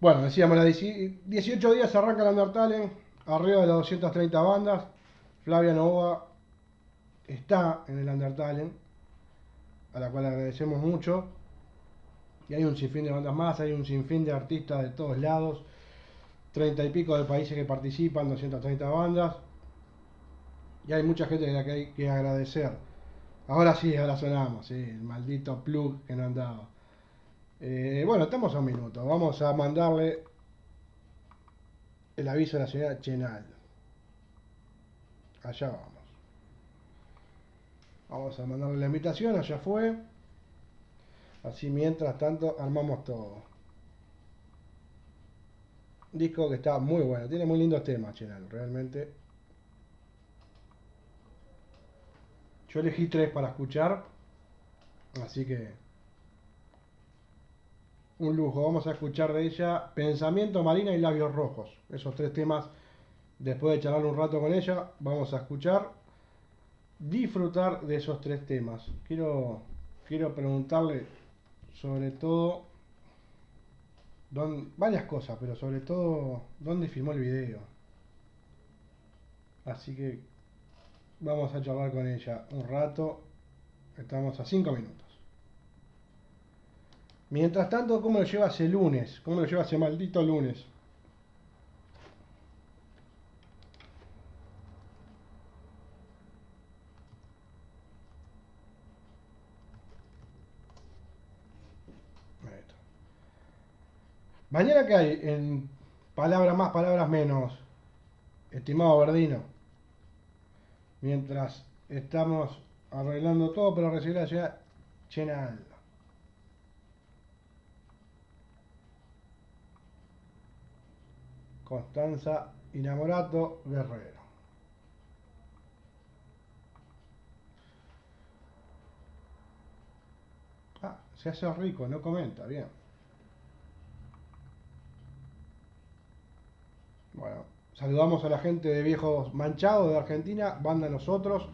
Bueno, decíamos, la 18 días arranca el Undertale, arriba de las 230 bandas. Flavia Nova está en el Undertale, a la cual agradecemos mucho. Y hay un sinfín de bandas más, hay un sinfín de artistas de todos lados. 30 y pico de países que participan, 230 bandas. Y hay mucha gente a la que hay que agradecer. Ahora sí, ahora sonamos, el maldito plug que no andaba. Eh, bueno, estamos a un minuto. Vamos a mandarle el aviso a la señora Chenal. Allá vamos. Vamos a mandarle la invitación, allá fue. Así mientras tanto armamos todo. Disco que está muy bueno, tiene muy lindos temas, Chenal, realmente. Yo elegí tres para escuchar, así que un lujo. Vamos a escuchar de ella Pensamiento Marina y Labios Rojos. Esos tres temas, después de charlar un rato con ella, vamos a escuchar, disfrutar de esos tres temas. Quiero, quiero preguntarle sobre todo varias cosas, pero sobre todo dónde filmó el video. Así que vamos a charlar con ella un rato. Estamos a cinco minutos. Mientras tanto, ¿cómo lo lleva ese lunes? ¿Cómo lo lleva ese maldito lunes? Mañana que hay en palabras más, palabras menos, estimado Verdino, mientras estamos arreglando todo para recibir la ciudad Chenal. Constanza Inamorato Guerrero. Ah, se hace rico, no comenta, bien. Bueno, saludamos a la gente de Viejos Manchados de Argentina, banda Nosotros,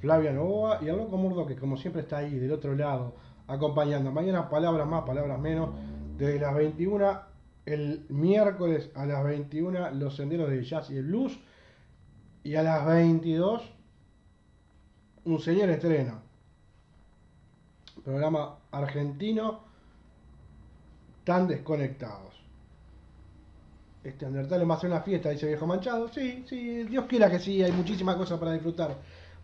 Flavia Novoa y el Loco Murdo que como siempre está ahí del otro lado acompañando. Mañana palabras más, palabras menos, desde las 21 el miércoles a las 21 los senderos de jazz y el blues. Y a las 22 un señor estreno. Programa argentino tan desconectados. Este Undertale va a una fiesta dice viejo manchado. Sí, sí, Dios quiera que sí hay muchísimas cosas para disfrutar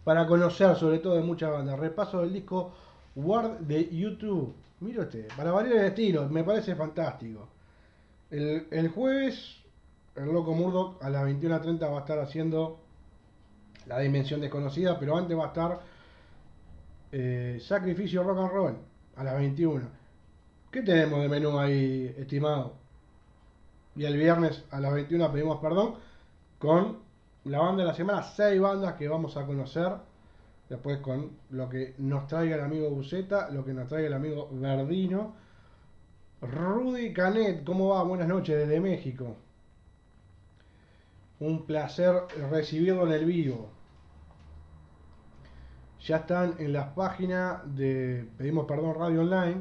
para conocer sobre todo de muchas bandas repaso del disco Word de YouTube. Mire usted para variar el estilo me parece fantástico el, jueves, el Loco Murdoch a las 21.30 va a estar haciendo la dimensión desconocida, pero antes va a estar eh, Sacrificio Rock and Roll a las 21. ¿Qué tenemos de menú ahí, estimado? Y el viernes a las 21 pedimos perdón con la banda de la semana, seis bandas que vamos a conocer. Después con lo que nos traiga el amigo Buceta, lo que nos traiga el amigo Verdino Rudy Canet, ¿cómo va? Buenas noches desde México. Un placer recibirlo en el vivo. Ya están en las páginas de Pedimos Perdón Radio Online,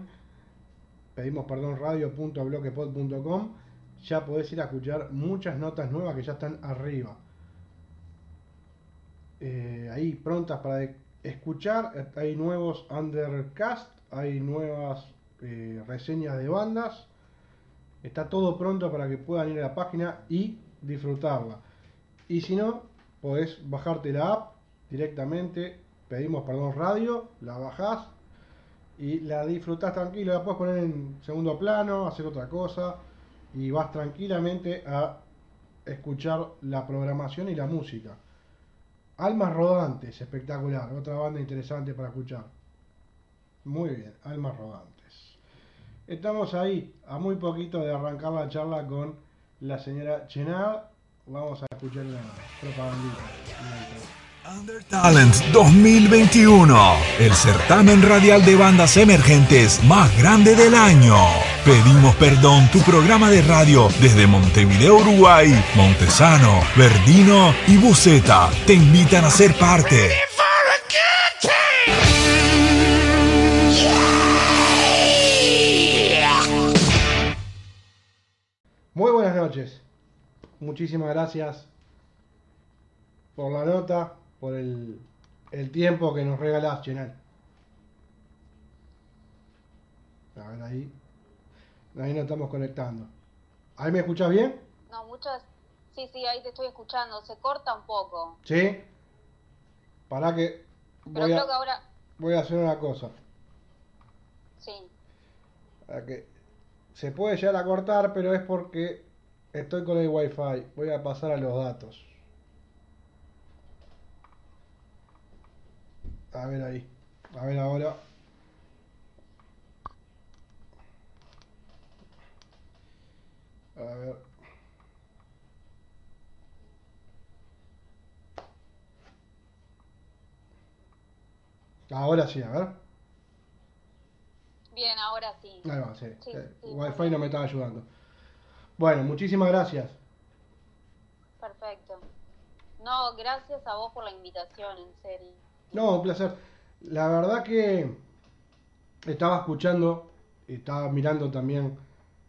pedimos perdón radio.bloquepod.com. Ya podés ir a escuchar muchas notas nuevas que ya están arriba. Eh, ahí prontas para escuchar. Hay nuevos undercast, hay nuevas eh, reseñas de bandas. Está todo pronto para que puedan ir a la página y disfrutarla. Y si no, podés bajarte la app directamente. Pedimos perdón radio, la bajás y la disfrutás tranquilo. La puedes poner en segundo plano, hacer otra cosa y vas tranquilamente a escuchar la programación y la música. Almas Rodantes, espectacular, otra banda interesante para escuchar. Muy bien, Almas Rodantes. Estamos ahí, a muy poquito de arrancar la charla con la señora Chenard. Vamos a escuchar la propaganda. Under Talent 2021, el certamen radial de bandas emergentes más grande del año. Pedimos perdón, tu programa de radio desde Montevideo, Uruguay, Montesano, Verdino y Buceta te invitan a ser parte. Noches. Muchísimas gracias por la nota, por el, el tiempo que nos regalás, Chenal. A ver, ahí. Ahí nos estamos conectando. ¿Ahí me escuchas bien? No, muchas. Sí, sí, ahí te estoy escuchando. Se corta un poco. ¿Sí? Para que. Pero Voy creo a, que ahora. voy a hacer una cosa. Sí. Para que. Se puede llegar a cortar, pero es porque estoy con el wifi. Voy a pasar a los datos. A ver ahí. A ver ahora. A ver. Ahora sí, a ver. Bien, ahora sí. Ahí va, sí. Sí, Eh, sí, Wi-Fi no me estaba ayudando. Bueno, muchísimas gracias. Perfecto. No, gracias a vos por la invitación, en serio. No, un placer. La verdad que estaba escuchando, estaba mirando también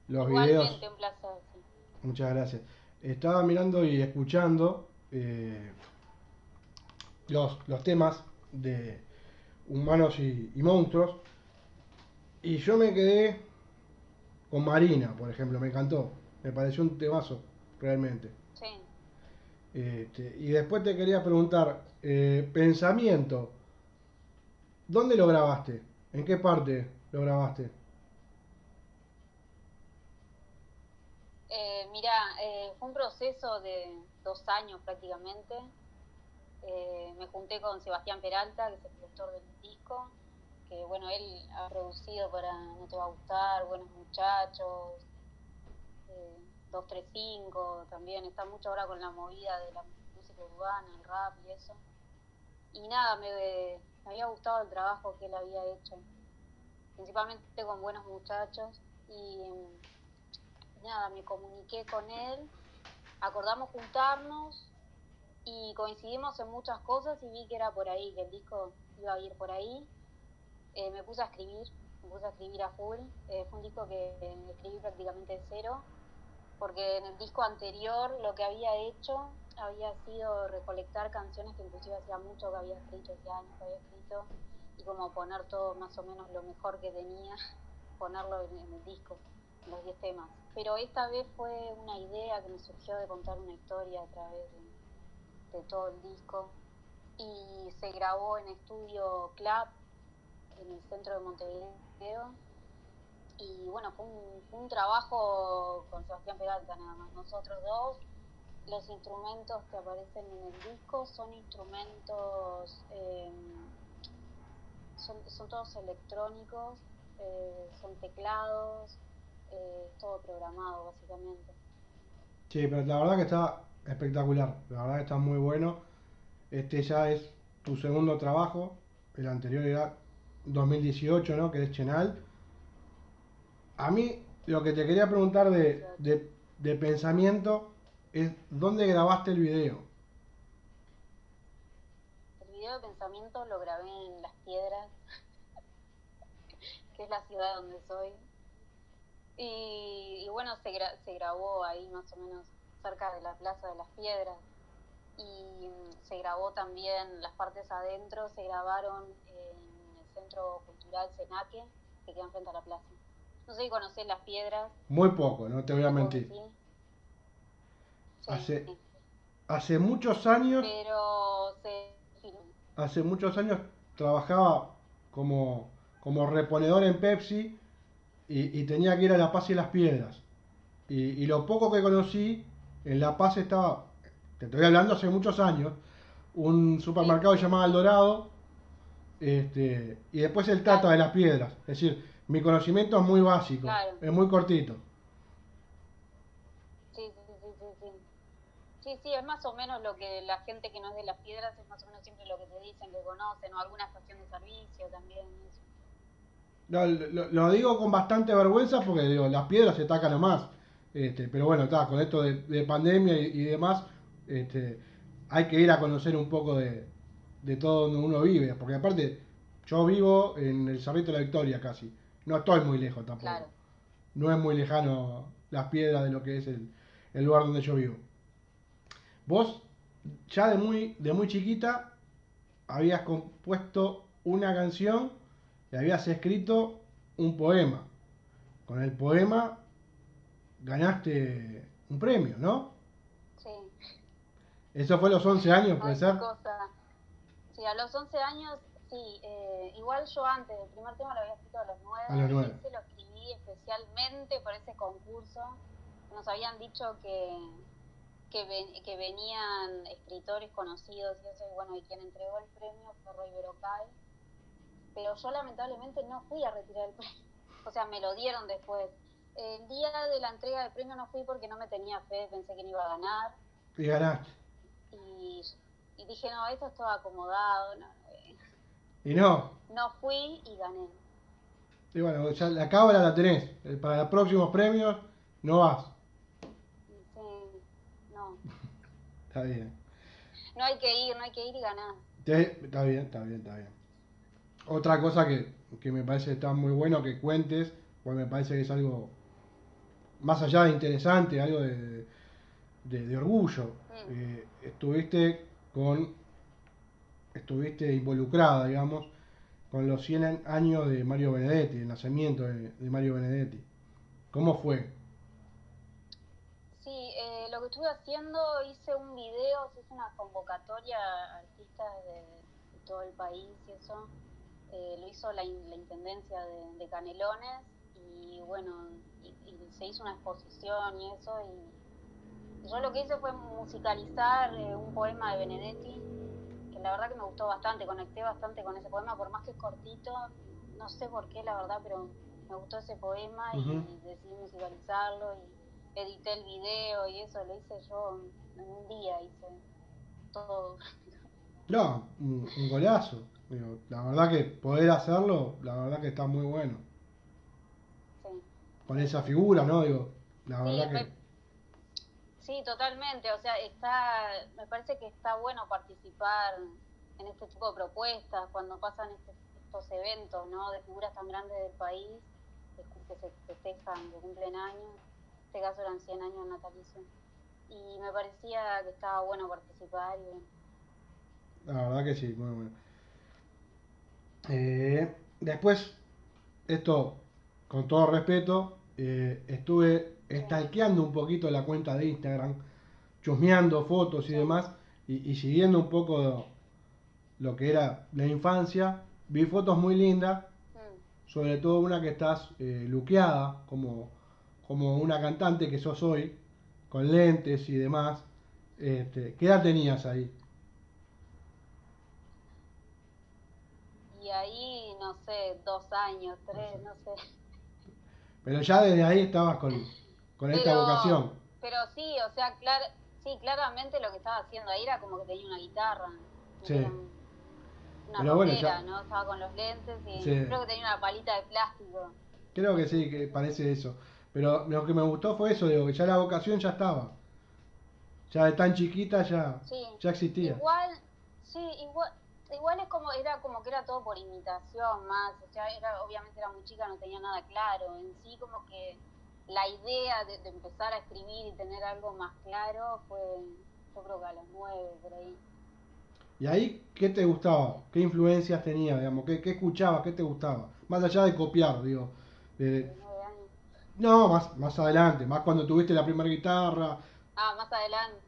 los videos. Igualmente, un placer. sí. Muchas gracias. Estaba mirando y escuchando eh, los, los temas de humanos y, y monstruos. Y yo me quedé con Marina, por ejemplo, me encantó. Me pareció un temazo, realmente. Sí. Este, y después te quería preguntar, eh, pensamiento, ¿dónde lo grabaste? ¿En qué parte lo grabaste? Eh, mira, eh, fue un proceso de dos años prácticamente. Eh, me junté con Sebastián Peralta, que es el productor del disco, que bueno, él ha producido para No Te Va a Gustar, Buenos Muchachos, eh, 235, también está mucho ahora con la movida de la música urbana, el rap y eso. Y nada, me, me había gustado el trabajo que él había hecho, principalmente con Buenos Muchachos. Y nada, me comuniqué con él, acordamos juntarnos y coincidimos en muchas cosas y vi que era por ahí, que el disco iba a ir por ahí. Eh, me puse a escribir, me puse a escribir a full. Eh, fue un disco que escribí prácticamente de cero, porque en el disco anterior lo que había hecho había sido recolectar canciones que inclusive hacía mucho que había escrito, hacía años que había escrito, y como poner todo más o menos lo mejor que tenía, ponerlo en, el disco, los 10 temas. Pero esta vez fue una idea que me surgió de contar una historia a través de, de todo el disco y se grabó en estudio Club en el centro de Montevideo y bueno fue un, trabajo con Sebastián Peralta nada más nosotros dos los instrumentos que aparecen en el disco son instrumentos eh, son, son todos electrónicos eh, son teclados eh, todo programado básicamente Sí, pero la verdad que está espectacular, la verdad que está muy bueno. Este ya es tu segundo trabajo, el anterior era 2018, ¿no? Que es Chenal. A mí lo que te quería preguntar de, de, pensamiento es dónde grabaste el video. El video de pensamiento lo grabé en Las Piedras, que es la ciudad donde soy. Y, y bueno, se, gra se grabó ahí más o menos cerca de la Plaza de las Piedras. Y mm, se grabó también las partes adentro, se grabaron en el Centro Cultural Senaque, que queda enfrente a la plaza. No sé si conocés Las Piedras. Muy poco, no te voy a mentir. Sí. Sí, Hace- sí. Hace muchos años, Pero se hace muchos años trabajaba como, como reponedor en Pepsi y, y tenía que ir a La Paz y las Piedras. Y, y lo poco que conocí, en La Paz estaba, te estoy hablando hace muchos años, un supermercado llamado El Dorado, este, y después el Tata de las Piedras. Es decir, mi conocimiento es muy básico, Claro. es muy cortito. Sí, sí, sí, sí, sí. Sí, sí, es más o menos lo que la gente que no es de las piedras es más o menos siempre lo que te dicen que conocen, o alguna estación de servicio también. eso. No, lo, lo digo con bastante vergüenza porque digo, las piedras se tacan nomás. Este, pero bueno, está, con esto de, de pandemia y, y demás, este, hay que ir a conocer un poco de, de todo donde uno vive. Porque aparte, yo vivo en el Cerrito de la Victoria casi. No estoy muy lejos tampoco. Claro. No es muy lejano las piedras de lo que es el, el lugar donde yo vivo. Vos, ya de muy, de muy chiquita, habías compuesto una canción y habías escrito un poema. Con el poema ganaste un premio, ¿no? Sí. Eso fue a los 11 años, puede Ay, ser. cosa. Sí, a los 11 años, sí. eh, igual yo antes, el primer tema lo había escrito a los 9. A los nueve. Ese lo escribí especialmente por ese concurso. Nos habían dicho que, que, ven- que venían escritores conocidos y eso, y bueno, y quien entregó el premio fue Roy Berocay. Pero yo lamentablemente no fui a retirar el premio. O sea, me lo dieron después. El día de la entrega del premio no fui porque no me tenía fe, pensé que no iba a ganar Y ganaste. y, y dije, no, esto es todo acomodado. No, Y no. no fui y gané. Y bueno, ya la cábala la tenés. Eh, Para los próximos premios no vas. Sí, no. Está bien. No hay que ir, no hay que ir y ganar. Te- está bien, está bien, está bien. Otra cosa que, que me parece está muy bueno que cuentes, pues me parece que es algo más allá de interesante, algo de, de, de orgullo. Mm. Eh, estuviste con, estuviste involucrada, digamos, con los 100 años de Mario Benedetti, el nacimiento de, Mario Benedetti. ¿Cómo fue? Sí, eh, lo que estuve haciendo, hice un video, hizo una convocatoria a artistas de, todo el país y eso. Eh, lo hizo la, in- la Intendencia de, Canelones y bueno, y, se hizo una exposición y eso. Y yo lo que hice fue musicalizar eh, un poema de Benedetti, la verdad que me gustó bastante, conecté bastante con ese poema, por más que es cortito, no sé por qué la verdad, pero me gustó ese poema y decidí musicalizarlo y edité el video y eso lo hice yo en un día, hice todo. No, un, un golazo. Digo, la verdad que poder hacerlo, la verdad que está muy bueno. Sí. Con esa figura, ¿no? Digo, la Sí, verdad que... sí, totalmente. O sea, está, me parece que está bueno participar en este tipo de propuestas cuando pasan este- estos eventos, ¿no? De figuras tan grandes del país que, se festejan, que cumplen años. En este caso eran 100 años natalicios. Y me parecía que estaba bueno participar y. La verdad que sí, muy bueno. Eh, después, esto, con todo respeto, eh, estuve stalkeando un poquito la cuenta de Instagram, chusmeando fotos y demás, y, y siguiendo un poco lo que era la infancia. Vi fotos muy lindas, sobre todo una que estás eh, luqueada, como, como una cantante que sos hoy, con lentes y demás. Este, ¿Qué edad tenías ahí? Y ahí, no sé, dos años, tres, no sé. Pero ya desde ahí estabas con, con esta vocación. Pero sí, o sea, clar, sí, claramente lo que estaba haciendo ahí era como que tenía una guitarra. Sí. Un- Una Pero bueno, ya- ¿no? Estaba con los lentes y Sí. creo que tenía una palita de plástico. Creo que sí, que parece eso. Pero lo que me gustó fue eso, digo, que ya la vocación ya estaba. Ya de tan chiquita ya, Sí. ya existía. Igual, sí, igual, igual es como, era como que era todo por imitación más, o sea, era, obviamente era muy chica, no tenía nada claro. En sí como que la idea de, de empezar a escribir y tener algo más claro fue, yo creo que a los nueve, por ahí. ¿Y ahí qué te gustaba? ¿Qué influencias tenía, digamos? ¿Qué, qué escuchabas? ¿Qué te gustaba? Más allá de copiar, digo. no, más, más adelante, más cuando tuviste la primera guitarra. Ah, más adelante.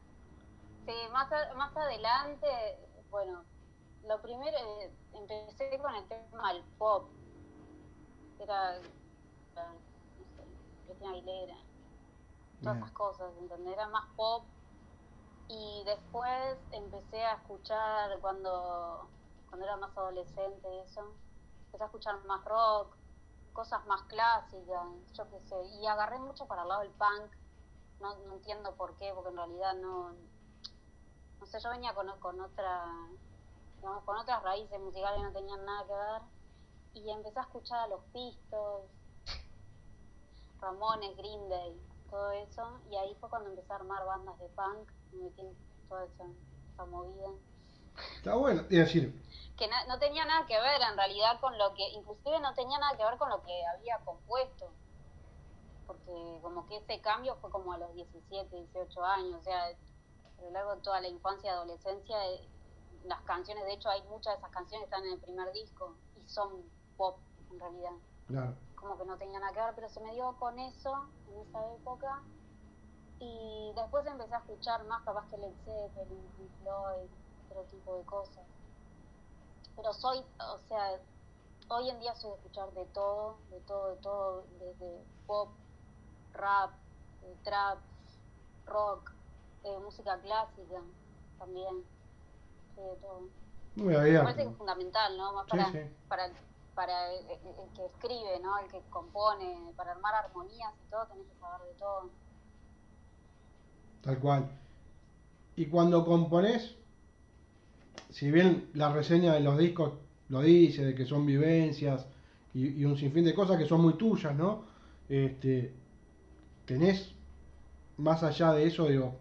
Sí, más, a- más adelante, bueno, lo primero, eh, empecé con el tema del pop. Era, Cristina Aguilera, todas Bien. esas cosas, ¿entendés? Era más pop. Y después empecé a escuchar cuando, cuando era más adolescente eso, empecé a escuchar más rock, cosas más clásicas, yo qué sé, y agarré mucho para el lado del punk, no, no entiendo por qué, porque en realidad no, no sé, yo venía con, con otra, digamos, con otras raíces musicales que no tenían nada que ver, y empecé a escuchar a los Pistols, Ramones, Green Day, todo eso, y ahí fue cuando empecé a armar bandas de punk, me metí en toda esa, esa movida Está bueno, es decir, que na- no tenía nada que ver en realidad con lo que, inclusive no tenía nada que ver con lo que había compuesto. porque como que ese cambio fue como a los 17, 18 años, o sea, a lo largo de toda la infancia y adolescencia, eh, las canciones, de hecho hay muchas de esas canciones que están en el primer disco y son pop en realidad. Claro. Como que no tenían nada que ver, pero se me dio con eso en esa época. Y después empecé a escuchar más capaz que Led Zeppelin, Pink Floyd, otro tipo de cosas. Pero soy, o sea, hoy en día soy de escuchar de todo, de todo, de todo, desde pop, rap, trap, rock, eh, música clásica también, sí, de todo. Muy Me parece que es fundamental, ¿no? Más Sí, para, sí. para, para el, que escribe, ¿no? El que compone, para armar armonías y todo, tenés que saber de todo. Tal cual. Y cuando componés, si bien la reseña de los discos lo dice, de que son vivencias y, y un sinfín de cosas que son muy tuyas, ¿no? Este, tenés, más allá de eso, digo,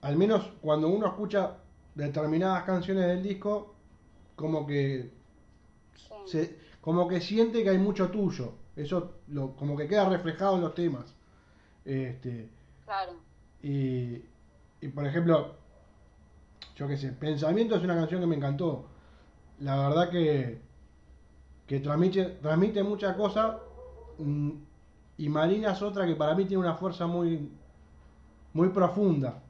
al menos cuando uno escucha determinadas canciones del disco, como que se, como que siente que hay mucho tuyo. Eso lo, como que queda reflejado en los temas. Este, claro. y, y, por ejemplo, yo qué sé, Pensamiento es una canción que me encantó. La verdad que, que transmite, transmite muchas cosas. mm, Y Marina es otra que para mí tiene una fuerza muy, muy profunda.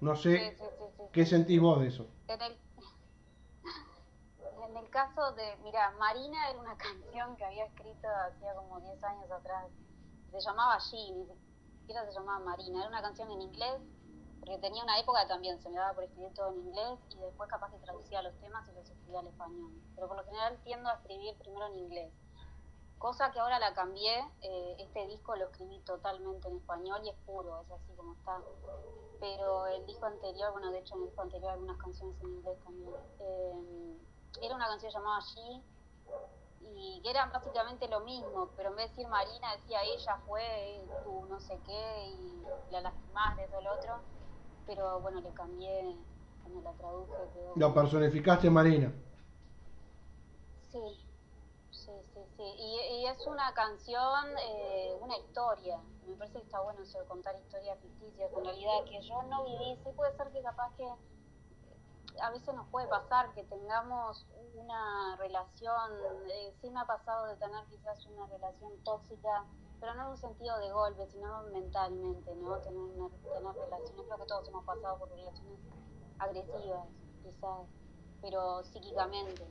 No sé sí, sí, sí. qué sentís vos de eso. Caso de, mira, Marina era una canción que había escrito hacía como 10 años atrás. Se llamaba G, ni siquiera se llamaba Marina. Era una canción en inglés, porque tenía una época también se me daba por escribir todo en inglés y después capaz que traducía los temas y los escribía al español. Pero por lo general tiendo a escribir primero en inglés. Cosa que ahora la cambié, eh, este disco lo escribí totalmente en español y es puro, es así como está. Pero el disco anterior, bueno, de hecho en el disco anterior algunas canciones en inglés también. eh, era una canción llamada She y que era básicamente lo mismo, pero en vez de decir Marina decía ella fue, tú no sé qué y la lastimaste, eso, lo otro. Pero bueno, le cambié, cuando la traduje quedó. Lo personificaste, Marina. Sí, sí, sí, sí. Y, y es una canción, eh, una historia. Me parece que está bueno eso de contar historias ficticias, en realidad, que yo no viví. Sí puede ser que capaz que a veces nos puede pasar que tengamos una relación, eh, sí me ha pasado de tener quizás una relación tóxica, pero no en un sentido de golpe, sino mentalmente, ¿no? Tener, una, tener relaciones, creo que todos hemos pasado por relaciones agresivas, quizás, pero psíquicamente.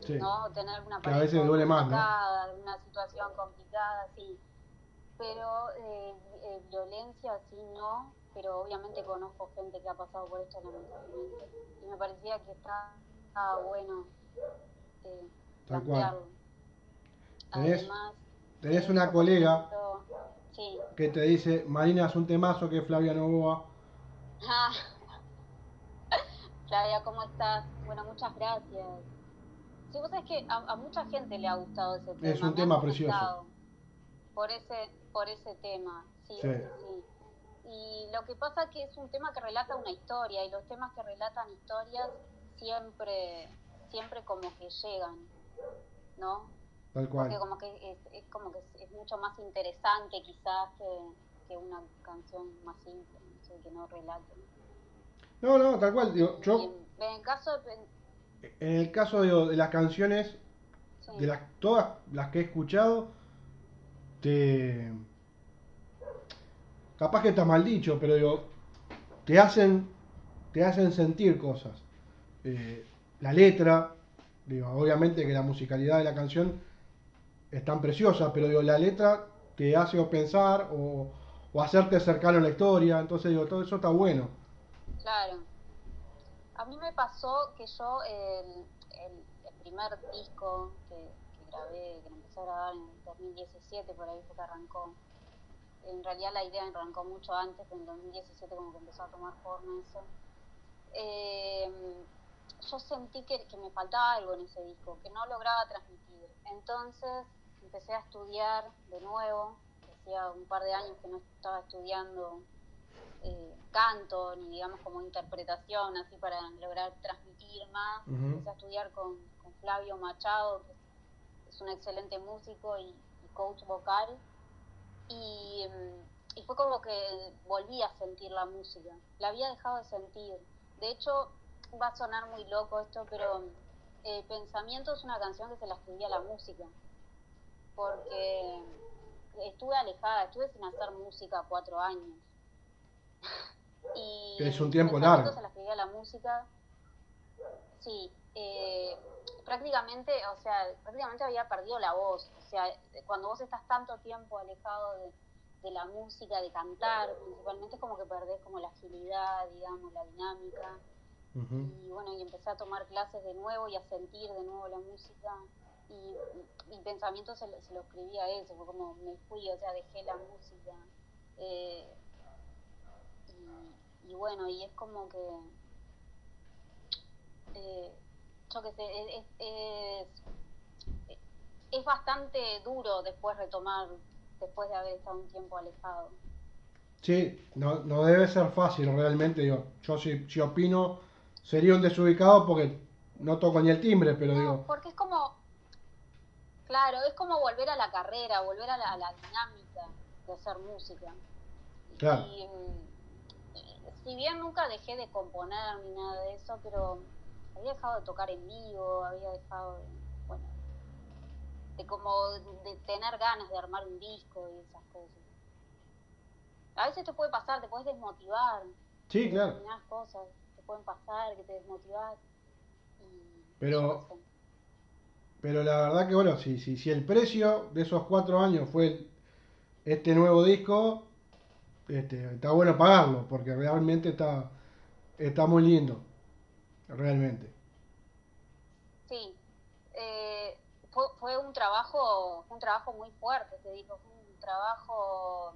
Sí. ¿no? Tener una Que a veces duele más, ¿no? complicada, una situación complicada, sí. Pero eh, eh, violencia sí no, pero obviamente conozco gente que ha pasado por esto lamentablemente. Y me parecía que está- estaba bueno eh, Tal cual. Tenés- Además, Tenés eh, una colega Sí. que te dice, Marina es un temazo que es Flavia Novoa. Ah. Flavia, ¿cómo estás? Bueno, muchas gracias. Sí, vos sabés que a, a mucha gente le ha gustado ese tema. Es un tema precioso. Por ese, por ese tema, sí, sí. Y lo que pasa es que es un tema que relata una historia y los temas que relatan historias siempre, siempre como que llegan, ¿no? Tal Porque cual. como que es, es como que es, es mucho más interesante quizás que, que una canción más simple, no sé, que no relate. No, no, tal cual. Digo, yo, en, en el caso de... en el caso digo, de las canciones, sí, de las todas las que he escuchado, te. Capaz que está mal dicho, pero digo, te hacen, te hacen sentir cosas. Eh, la letra, digo, obviamente que la musicalidad de la canción es tan preciosa, pero digo, la letra te hace o pensar o, hacerte cercano a la historia, entonces digo, todo eso está bueno. Claro. A mí me pasó que yo el, el, primer disco que, grabé, que empecé a grabar en 2017, por ahí fue que arrancó. En realidad la idea arrancó mucho antes, en 2017 como que empezó a tomar forma eso. Eh, yo sentí que, que me faltaba algo en ese disco, que no lograba transmitir. Entonces empecé a estudiar de nuevo, hacía un par de años que no estaba estudiando eh, canto ni digamos como interpretación así para lograr transmitir más. Empecé a estudiar con, con Flavio Machado, que es un excelente músico y, y coach vocal. Fue como que volví a sentir la música, la había dejado de sentir. De hecho, va a sonar muy loco esto, pero eh, Pensamiento es una canción que se la escribía a la música, porque estuve alejada, estuve sin hacer música cuatro años. y es un tiempo largo. Se la escribía a la música, sí, eh, prácticamente, o sea, prácticamente había perdido la voz, o sea, cuando vos estás tanto tiempo alejado de, la música, de cantar, principalmente es como que perdés como la agilidad, digamos, la dinámica. Y bueno, y empecé a tomar clases de nuevo y a sentir de nuevo la música. Y mi pensamiento se, se lo escribí a eso, fue como me fui, o sea, dejé la música. Eh, y, bueno, y es como que, eh, yo qué sé, es, es, es, bastante duro después retomar, después de haber estado un tiempo alejado. Sí, no, no debe ser fácil realmente, yo, yo si, si opino sería un desubicado porque no toco ni el timbre, pero digo... Porque es como, claro, es como volver a la carrera, volver a la, dinámica de hacer música. Claro. Y, mm, si bien nunca dejé de componer ni nada de eso, pero había dejado de tocar en vivo, había dejado de, bueno, de como de tener ganas de armar un disco y esas cosas. A veces te puede pasar, te puedes desmotivar. Sí, claro. cosas pueden pasar, que te desmotivas. pero, pero la verdad que bueno, si, si, si el precio de esos cuatro años fue este nuevo disco, este, está bueno pagarlo, porque realmente está, está muy lindo, realmente. Sí, eh, fue, fue, un trabajo, un trabajo muy fuerte, te digo, un trabajo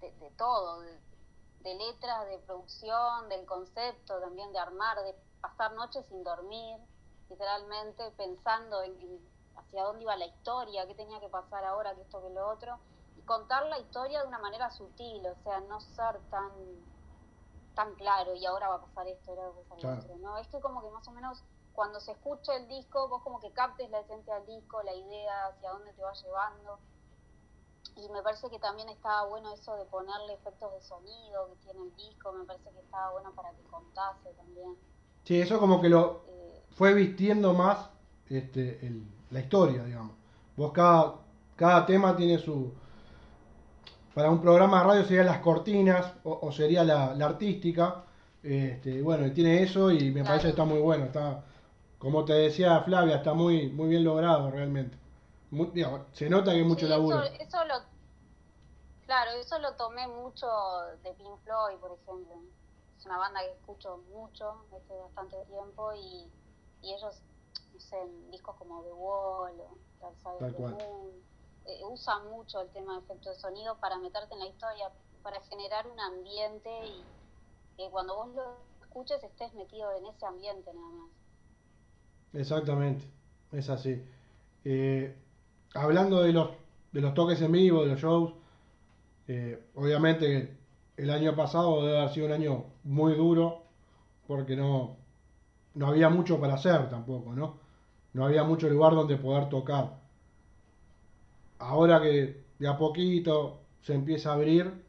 de, de todo, de, letras, de producción, del concepto, también de armar, de pasar noches sin dormir, literalmente pensando en, hacia dónde iba la historia, qué tenía que pasar ahora, que esto, que lo otro, y contar la historia de una manera sutil, o sea, no ser tan tan claro y ahora va a pasar esto, ahora va a pasar lo otro, ¿no? Es que como que más o menos cuando se escucha el disco, vos como que captes la esencia del disco, la idea, hacia dónde te va llevando, y me parece que también estaba bueno eso de ponerle efectos de sonido que tiene el disco, me parece que estaba bueno para que contase también. Sí, eso como que lo eh, fue vistiendo más este, el, la historia, digamos. Vos cada, cada tema tiene su... Para un programa de radio serían las cortinas o, sería la, artística. Este, bueno, tiene eso y me parece que está muy bueno. Está, como te decía Flavia, está muy, muy bien logrado realmente se nota que hay mucho laburo. Eso, lo, claro, eso lo tomé mucho de Pink Floyd, por ejemplo. Es una banda que escucho mucho desde bastante tiempo y, y ellos, no sé, en discos como The Wall o Dark Moon, eh, usan mucho el tema de efecto de sonido para meterte en la historia, para generar un ambiente y que cuando vos lo escuches estés metido en ese ambiente nada más. Exactamente, es así. Eh, hablando de los, de los toques en vivo, de los shows, eh, obviamente el año pasado debe haber sido un año muy duro porque no, no había mucho para hacer tampoco, ¿no? No había mucho lugar donde poder tocar. Ahora que de a poquito se empieza a abrir,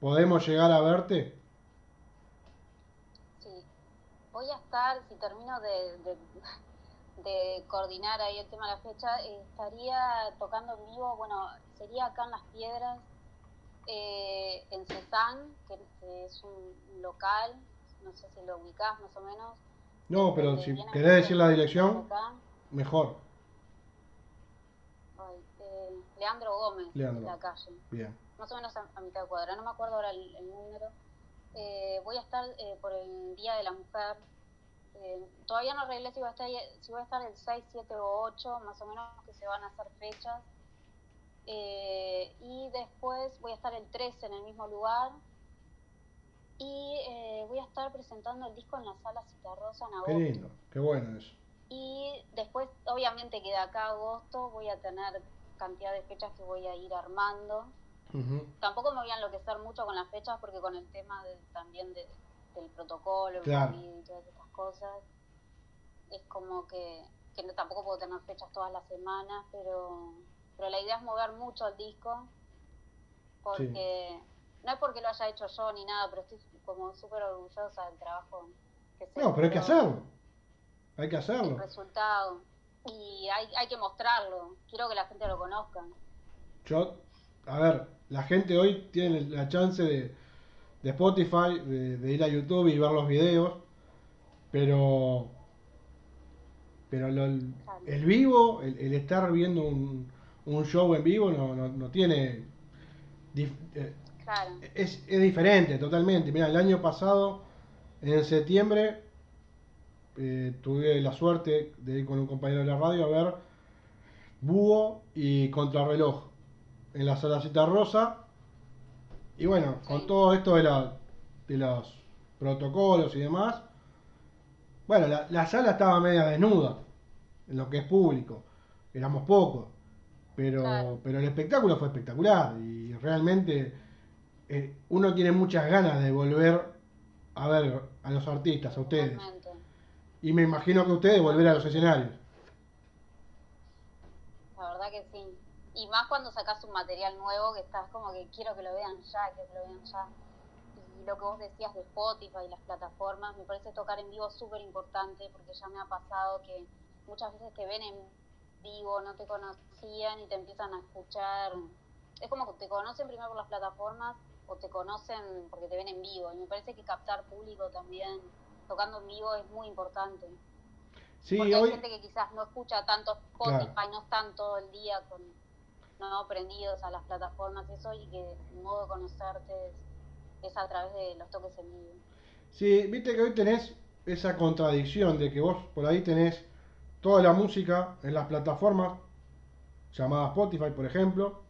¿podemos llegar a verte? Sí, voy a estar, si termino de de coordinar ahí el tema de la fecha, eh, estaría tocando en vivo, bueno, sería acá en Las Piedras, eh, en Cezán, que, es un local, no sé si lo ubicás más o menos. No, pero si querés decir la dirección, mejor. Eh, Leandro Gómez, Leandro. la calle. Bien. Más o menos a, mitad de cuadra, no me acuerdo ahora el, el número. voy a estar por el Día de la Mujer, eh, todavía no arreglé si voy, a estar, si voy a estar el 6, 7 o 8, más o menos que se van a hacer fechas. Eh, y después voy a estar el 13 en el mismo lugar. Y eh, voy a estar presentando el disco en la sala Citarrosa en agosto. Qué lindo, qué bueno eso. Y después, obviamente, que de acá a agosto voy a tener cantidad de fechas que voy a ir armando. Tampoco me voy a enloquecer mucho con las fechas porque con el tema de, también de, del protocolo, claro. y todas estas cosas, es como que, que tampoco puedo tener fechas todas las semanas, pero, pero la idea es mover mucho el disco, porque no es porque lo haya hecho yo ni nada, pero estoy como súper orgullosa del trabajo que se No, pero hay que hacerlo. Hay que hacerlo. El resultado. Y hay, hay que mostrarlo. Quiero que la gente lo conozca. Yo, a ver, la gente hoy tiene la chance de, de Spotify, de, ir a YouTube y ver los videos, pero pero el vivo, el, estar viendo un, un, show en vivo no, no, no tiene... Eh, es, es diferente totalmente. Mira, el año pasado, en septiembre, eh, tuve la suerte de ir con un compañero de la radio a ver Búho y Contrarreloj en la Salacita Rosa. Y bueno, con todo esto de, la, de los protocolos y demás, bueno, la, sala estaba media desnuda, en lo que es público. Éramos pocos. Pero, pero el espectáculo fue espectacular y realmente eh, uno tiene muchas ganas de volver a ver a los artistas, a ustedes. Y me imagino que ustedes volver a los escenarios. La verdad que sí. Y más cuando sacas un material nuevo que estás como que quiero que lo vean ya, que lo vean ya. Y lo que vos decías de Spotify y las plataformas, me parece tocar en vivo súper importante porque ya me ha pasado que muchas veces te ven en vivo, no te conocían y te empiezan a escuchar. Es como que te conocen primero por las plataformas o te conocen porque te ven en vivo. Y me parece que captar público también tocando en vivo es muy importante. Sí, Porque hay gente que quizás no escucha tanto Spotify, no están todo el día con no prendidos a las plataformas y eso, y que el modo de conocerte es, a través de los toques en vivo. Sí, viste que hoy tenés esa contradicción de que vos por ahí tenés toda la música en las plataformas, llamada Spotify, por ejemplo,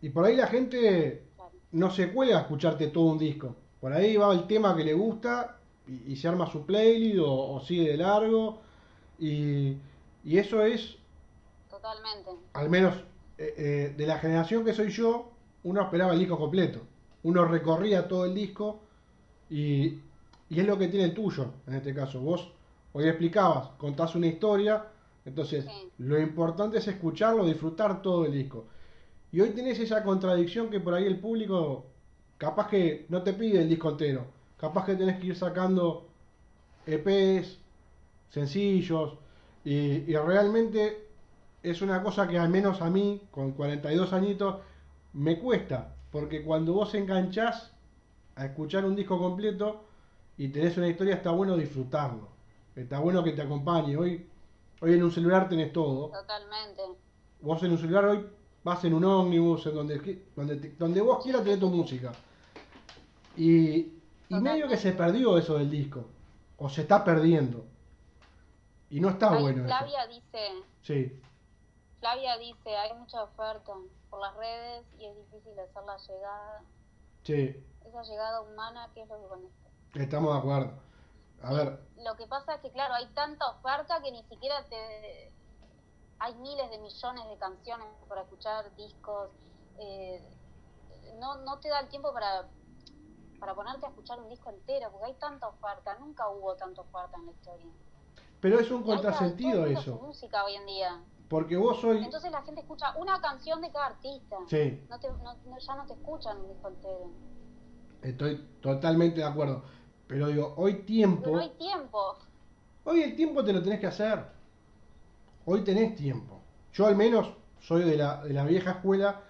y por ahí la gente no se cuelga a escucharte todo un disco. Por ahí va el tema que le gusta y, se arma su playlist o, sigue de largo. Y, eso es. Totalmente. Al menos eh, eh, de la generación que soy yo, uno esperaba el disco completo. Uno recorría todo el disco y, es lo que tiene el tuyo, en este caso. Vos hoy explicabas, contás una historia, entonces lo importante es escucharlo, disfrutar todo el disco. Y hoy tenés esa contradicción que por ahí el público capaz que no te pide el disco entero, capaz que tenés que ir sacando EPs, sencillos, y, realmente es una cosa que al menos a mí, con 42 añitos, me cuesta, porque cuando vos enganchás a escuchar un disco completo y tenés una historia, está bueno disfrutarlo, está bueno que te acompañe. Hoy, hoy en un celular tenés todo. Totalmente. Vos en un celular hoy vas en un ómnibus, en donde, donde, donde vos quieras tener tu música. Y, y medio que se perdió eso del disco, o se está perdiendo. Y no está bueno. Flavia dice. Sí. Flavia dice, hay mucha oferta por las redes y es difícil hacer la llegada. Sí. Esa llegada humana, ¿qué es lo que conecta? Estamos de acuerdo. A ver. Lo que pasa es que, claro, hay tanta oferta que ni siquiera te hay miles de millones de canciones para escuchar, discos, eh, no, no te da el tiempo para, para ponerte a escuchar un disco entero, porque hay tanta oferta, nunca hubo tanta oferta en la historia. Pero es un contrasentido eso. música hoy en día. Porque vos soy... Entonces la gente escucha una canción de cada artista. Sí. No te, no, ya no te escuchan un disco entero. Estoy totalmente de acuerdo. Pero digo, hoy tiempo... no hay tiempo. Hoy el tiempo te lo tenés que hacer. Hoy tenés tiempo. Yo al menos soy de la, de la vieja escuela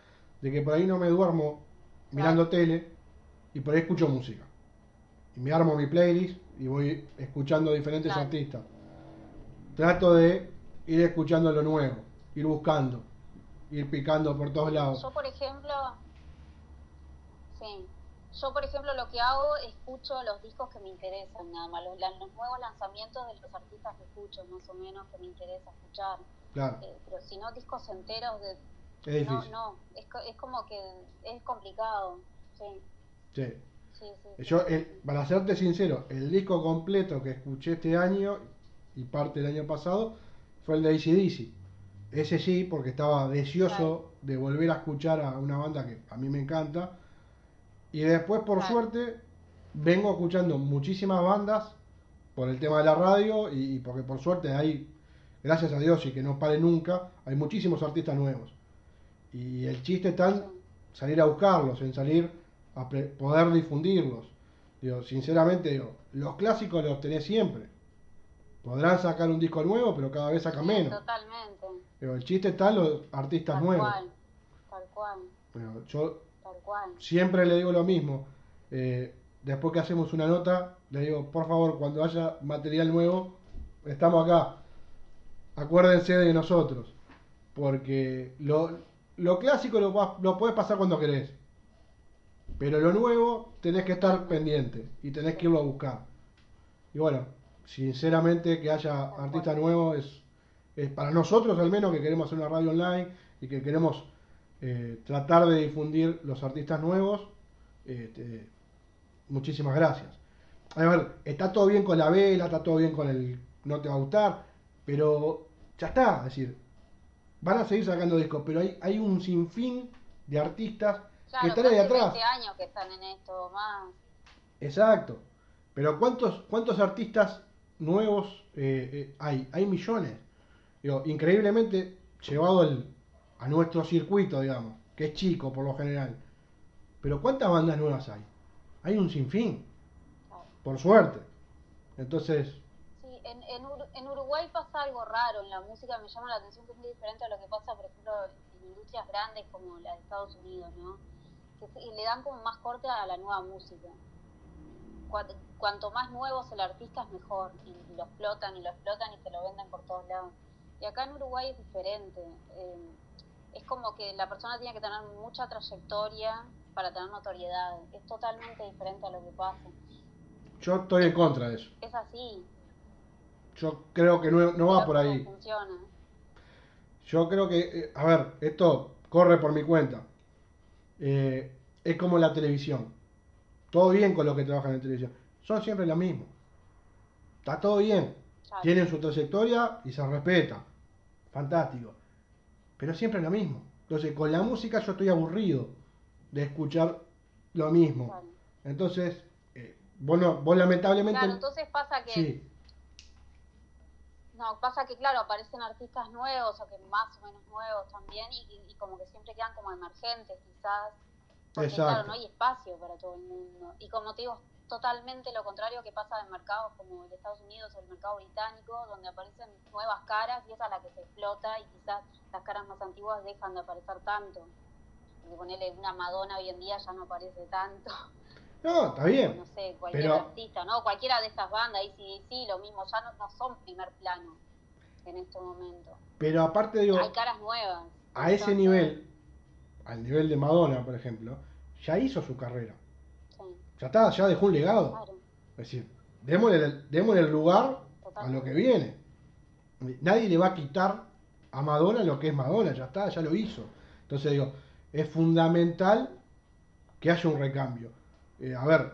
de que por ahí no me duermo mirando tele y por ahí escucho música. Y me armo mi playlist y voy escuchando diferentes artistas. Trato de ir escuchando lo nuevo, ir buscando, ir picando por todos lados. Yo, por ejemplo, sí. Yo, por ejemplo, lo que hago, escucho los discos que me interesan, nada más, los, nuevos lanzamientos de los artistas que escucho, más o menos, que me interesa escuchar. Claro. Eh, pero si no, discos enteros de... Es no, no, es, es, como que es complicado, sí. Sí. sí, sí Yo, para serte sincero, el disco completo que escuché este año y parte del año pasado fue el de ACDC. Ese sí, porque estaba deseoso de volver a escuchar a una banda que a mí me encanta y después, por suerte, vengo escuchando muchísimas bandas por el tema de la radio y, porque por suerte hay, gracias a Dios y que no pare nunca, hay muchísimos artistas nuevos. Y el chiste está en salir a buscarlos, en salir a poder difundirlos. Digo, sinceramente, digo, los clásicos los tenés siempre. Podrán sacar un disco nuevo, pero cada vez sacan Sí, menos. Totalmente. Digo, el chiste está en los artistas Tal nuevos. cual. Tal cual. Digo, yo Tal cual. siempre le digo lo mismo. Eh, después que hacemos una nota, le digo, por favor, cuando haya material nuevo, estamos acá. Acuérdense de nosotros. Porque lo, lo clásico lo, lo puedes pasar cuando querés. Pero lo nuevo tenés que estar pendiente y tenés que irlo a buscar. Y bueno, sinceramente que haya artistas nuevos es, es para nosotros al menos que queremos hacer una radio online y que queremos eh, tratar de difundir los artistas nuevos. este, muchísimas gracias. A ver, está todo bien con la vela, está todo bien con el no te va a gustar, pero ya está, es decir, van a seguir sacando discos, pero hay, hay un sinfín de artistas que están ahí atrás. 20 años que están en esto, más. Exacto. Pero ¿cuántos, cuántos artistas nuevos eh, eh, hay? Hay millones. Digo, increíblemente llevado el- a nuestro circuito, digamos, que es chico por lo general. Pero ¿cuántas bandas nuevas hay? Hay un sinfín, por suerte. Entonces, Sí, en, en, en Uruguay pasa algo raro en la música, me llama la atención que es muy diferente a lo que pasa, por ejemplo, en industrias grandes como la de Estados Unidos, ¿no? Que se- le dan como más corte a la nueva música. Cuanto, más nuevo es el artista es mejor, y lo explotan y lo explotan y te lo venden por todos lados. Y acá en Uruguay es diferente. eh, es como que la persona tiene que tener mucha trayectoria para tener notoriedad. Es totalmente diferente a lo que pasa. yo estoy en contra de eso. Es así. Yo creo que no, no va Pero por ¿cómo ahí. Funciona. Yo creo que, eh, a ver, esto corre por mi cuenta. Eh, es como la televisión. Todo bien con los que trabajan en televisión. Son siempre lo mismo. Está todo bien. Claro. Tienen su trayectoria y se respeta. Fantástico. Pero siempre lo mismo. Entonces, con la música yo estoy aburrido de escuchar lo mismo. Claro. Entonces, eh, vos, no- vos lamentablemente... Claro, entonces pasa que sí, no pasa que claro aparecen artistas nuevos o que más o menos nuevos también y, como que siempre quedan como emergentes quizás porque Exacto. claro no hay espacio para todo el mundo y como te digo totalmente lo contrario que pasa en mercados como el de Estados Unidos o el mercado británico donde aparecen nuevas caras y esa es la que se explota y quizás las caras más antiguas dejan de aparecer tanto porque ponerle una Madonna hoy en día ya no aparece tanto no, está bien. no sé, cualquier Pero- artista, ¿no? Cualquiera de estas bandas, y sí, lo mismo, ya no, no son primer plano en este momento. Pero aparte digo... Hay caras nuevas. a ese nivel, al nivel de Madonna, por ejemplo, ya hizo su carrera. Ya está, ya dejó un legado. claro, Es decir, démosle, el- démosle el lugar a lo que viene. Nadie le va a quitar a Madonna lo que es Madonna, ya está, ya lo hizo. Entonces digo, es fundamental que haya un recambio. Eh, a ver,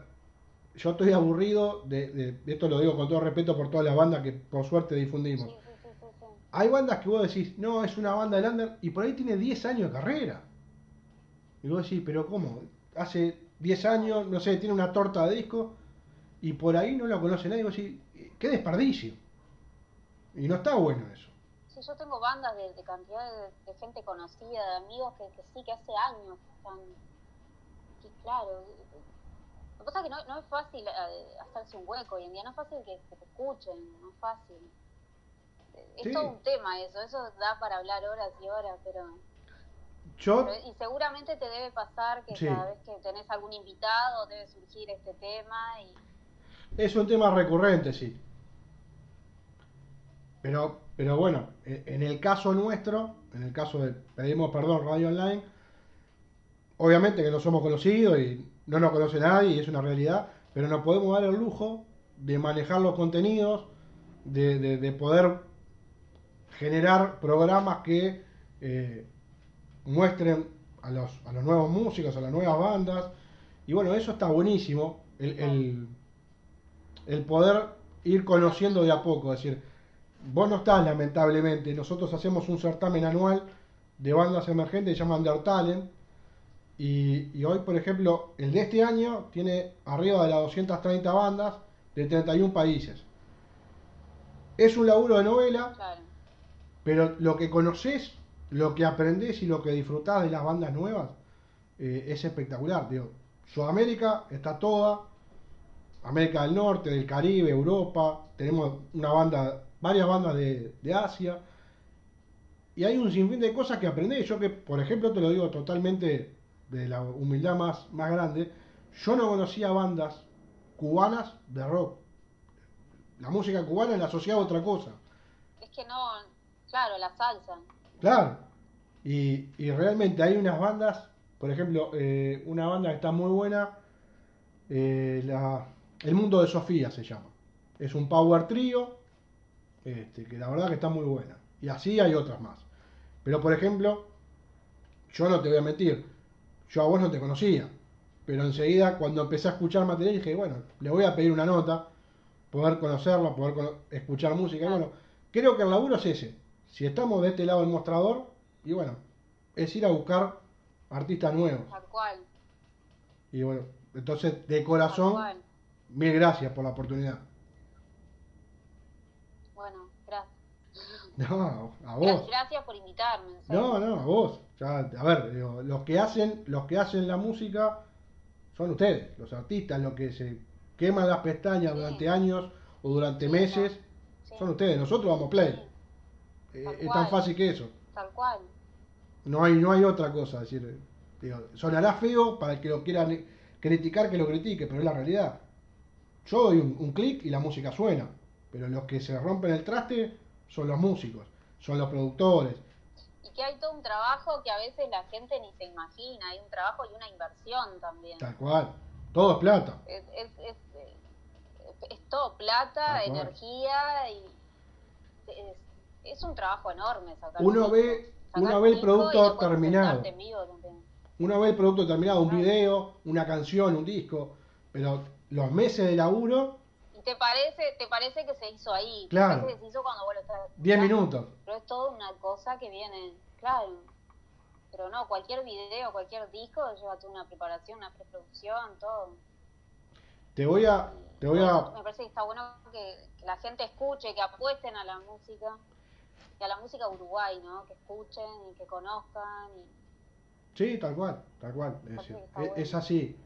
yo estoy aburrido de, de- de esto lo digo con todo respeto por todas las bandas que por suerte difundimos. Sí, sí, sí, sí, sí. Hay bandas que vos decís, no, es una banda de under y por ahí tiene 10 años de carrera. Y vos decís, pero ¿cómo? Hace 10 años, no sé, tiene una torta de disco y por ahí no lo conoce nadie. Y vos decís, qué desperdicio. Y no está bueno eso. Sí, yo tengo bandas de, de cantidad de, de gente conocida, de amigos que, que sí, que hace años que están. Que claro. Lo que pasa es que no, no es fácil eh, hacerse un hueco hoy en día, no es fácil que, que te escuchen, no es fácil. Eh, Es Sí. todo un tema eso, eso da para hablar horas y horas, pero. Yo, y seguramente te debe pasar que Sí. cada vez que tenés algún invitado debe surgir este tema y. es un tema recurrente, sí. Pero, pero bueno, e- en el caso nuestro, en el caso de Pedimos Perdón Radio Online, obviamente que no somos conocidos y no nos conoce nadie y es una realidad, pero nos podemos dar el lujo de manejar los contenidos, de, de- de poder generar programas que eh, muestren a los, a los nuevos músicos, a las nuevas bandas. Y bueno, eso está buenísimo, el, el, el poder ir conociendo de a poco. Es decir, vos no estás lamentablemente, nosotros hacemos un certamen anual de bandas emergentes que se llama. Y, y hoy, por ejemplo, el de este año tiene arriba de las 230 bandas de 31 países. Es un laburo de novela, Claro. pero lo que conoces lo que aprendés y lo que disfrutás de las bandas nuevas eh, es espectacular. Digo, Sudamérica está toda, América del Norte, del Caribe, Europa, tenemos una banda, varias bandas de, de Asia, y hay un sinfín de cosas que aprendés. Yo que, por ejemplo, te lo digo totalmente de la humildad más, más grande, yo no conocía bandas cubanas de rock. La música cubana la asociaba a otra cosa. Es que no, claro, la salsa. Claro. Y, realmente hay unas bandas, por ejemplo, eh, una banda que está muy buena, eh, El Mundo de Sofía se llama. Es un power trío, este, que la verdad que está muy buena. Y así hay otras más. Pero por ejemplo, yo no te voy a mentir, yo a vos no te conocía. Pero enseguida, cuando empecé a escuchar material, dije, bueno, le voy a pedir una nota, poder conocerla, poder escuchar música. Bueno, creo que el laburo es ese. Si estamos de este lado del mostrador, y bueno, es ir a buscar artistas nuevos. Tal cual. Y bueno, entonces, de corazón, mil gracias por la oportunidad. Bueno, gracias. No, a vos. Gracias por invitarme. No, no, a vos. Ya, a ver, digo, los que hacen, los que hacen la música son ustedes, los artistas, los que se queman las pestañas Sí. durante años o durante Sí, meses, Sí, son ustedes. Nosotros vamos play. Eh, es tan fácil que eso. Tal cual. No hay, no hay otra cosa. es decir, digo, sonará feo para el que lo quiera criticar que lo critique, pero es la realidad. Yo doy un, un clic y la música suena, pero los que se rompen el traste son los músicos, son los productores. Y que hay todo un trabajo que a veces la gente ni se imagina. Hay un trabajo y una inversión también. Tal cual. Todo es plata. Es, es, es, es todo plata, energía y es, un trabajo enorme sacar Uno un ve-. Sacar uno un ve el producto terminado. Una vez el producto terminado, un video, una canción, un disco, pero los meses de laburo, Y te parece, te parece que se hizo ahí. Claro. que se hizo cuando vos lo estás 10 escuchando, minutos. Pero es toda una cosa que viene, claro. Pero no, cualquier video, cualquier disco lleva toda una preparación, una preproducción, todo. Te voy a, te voy a, Me parece que está bueno que, que la gente escuche, que apuesten a la música, y a la música Uruguay, ¿no? Que escuchen y que conozcan. Y... sí, tal cual, tal cual, es, bueno. así.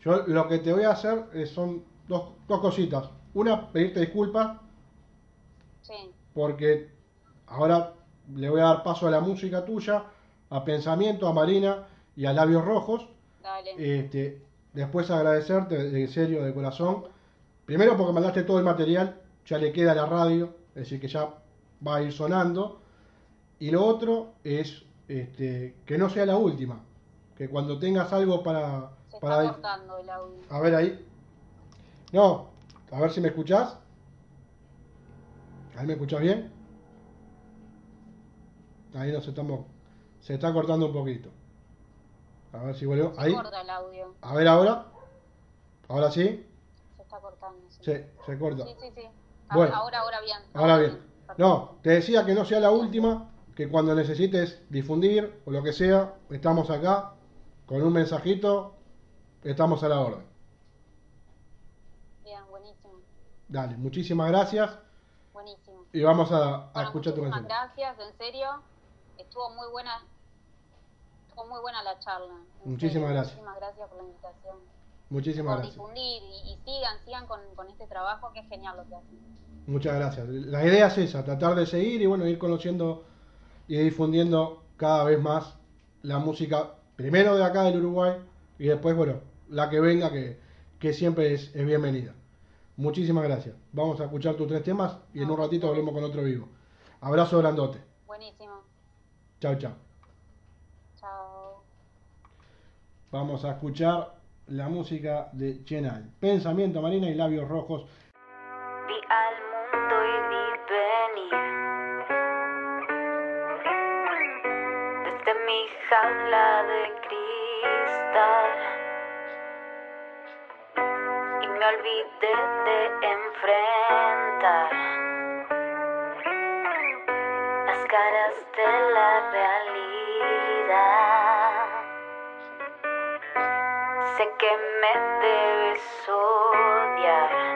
Yo lo que te voy a hacer es- son dos, dos cositas. Una, pedirte disculpas, Sí, porque ahora le voy a dar paso a la música tuya, a Pensamiento, a Marina y a Labios Rojos. dale. Este, después agradecerte de serio, de corazón. Primero porque mandaste todo el material, ya le queda a la radio, es decir, que ya va a ir sonando. Y lo otro es este, que no sea la última, que cuando tengas algo para... Se para está cortando el audio. a ver ahí. No, a ver si me escuchás. Ahí me escuchás bien. Ahí nos estamos... Se está cortando un poquito. A ver si vuelvo. Se Ahí. corta el audio, A ver ahora. Ahora sí. se está cortando. Sí, Se, se corta. sí, sí. sí. Bueno. Ahora, ahora bien. Ahora bien. No, te decía que no sea la última, que cuando necesites difundir o lo que sea, estamos acá con un mensajito, estamos a la orden. Bien, buenísimo, Dale, muchísimas gracias buenísimo. y vamos a, a Bueno, escuchar tu muchísimas canción. gracias, en serio. Estuvo muy buena, estuvo muy buena la charla. Muchísimas serio. gracias. Muchísimas gracias por la invitación. Muchísimas por gracias. difundir y, y sigan, sigan con, con este trabajo que es genial lo que hacen. Muchas gracias. La idea es esa, tratar de seguir y bueno, ir conociendo y difundiendo cada vez más la música, primero de acá del Uruguay y después, bueno, la que venga, que, que siempre es, es bienvenida. Muchísimas gracias. Vamos a escuchar tus tres temas y en un ratito volvemos con otro vivo. Abrazo grandote. Buenísimo. Chao, chao. Chao. Vamos a escuchar la música de Chenal. Pensamiento Marina y Labios Rojos. Mundo y vi venir desde mi jaula de cristal y me olvidé de enfrentar las caras de la realidad. Sé que me debes odiar.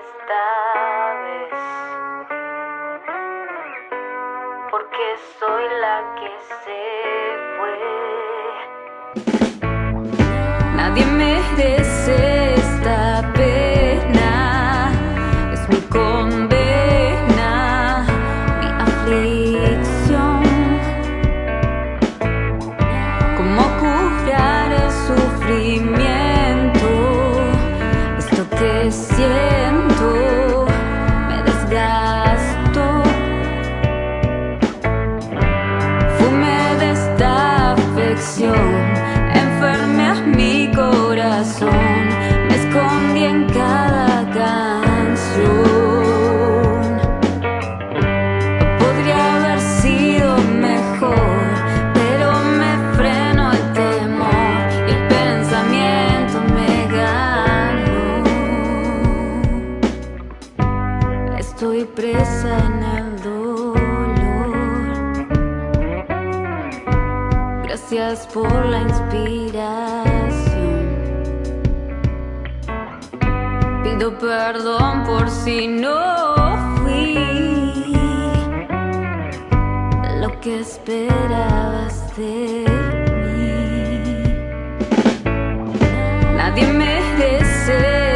esta vez, porque soy la que se fue. Nadie merece. aflicción, enferme es mi corazón. perdón por si no fui lo que esperabas de mí. Nadie merece.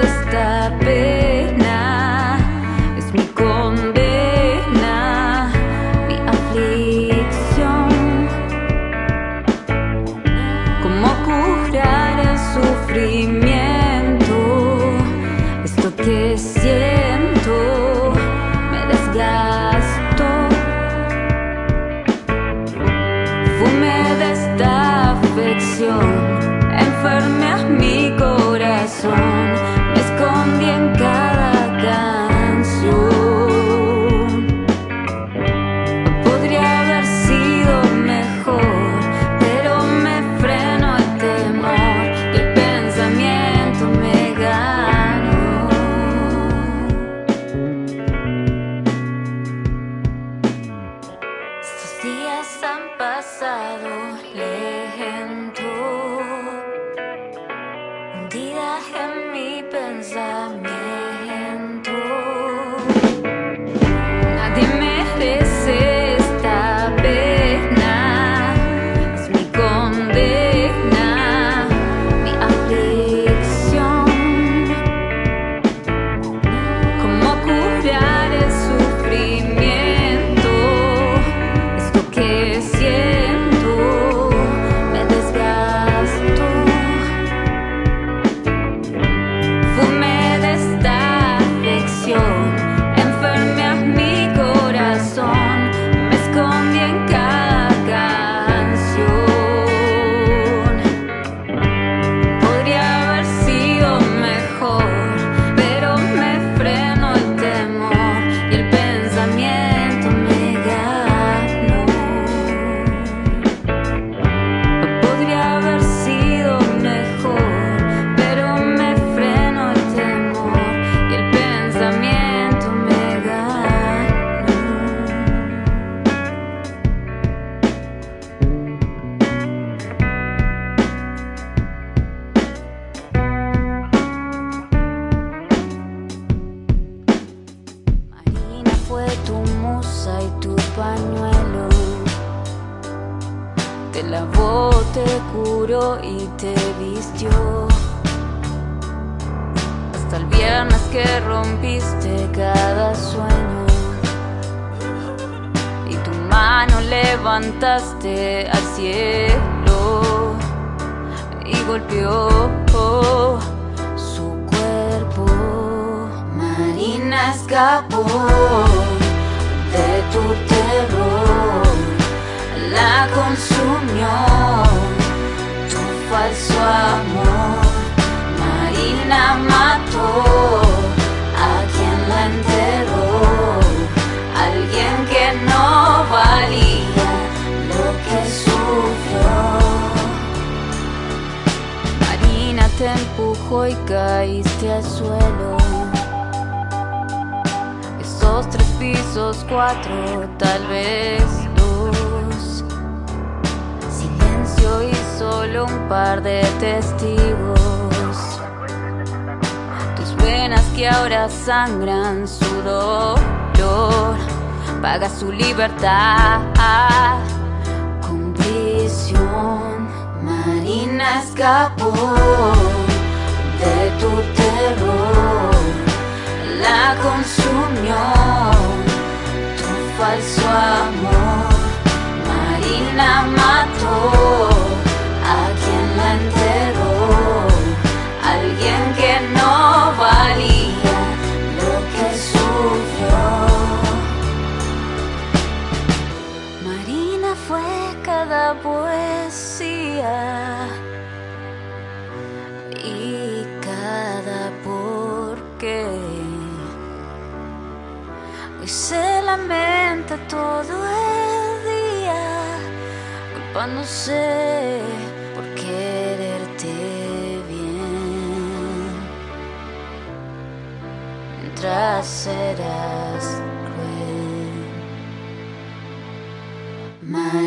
song.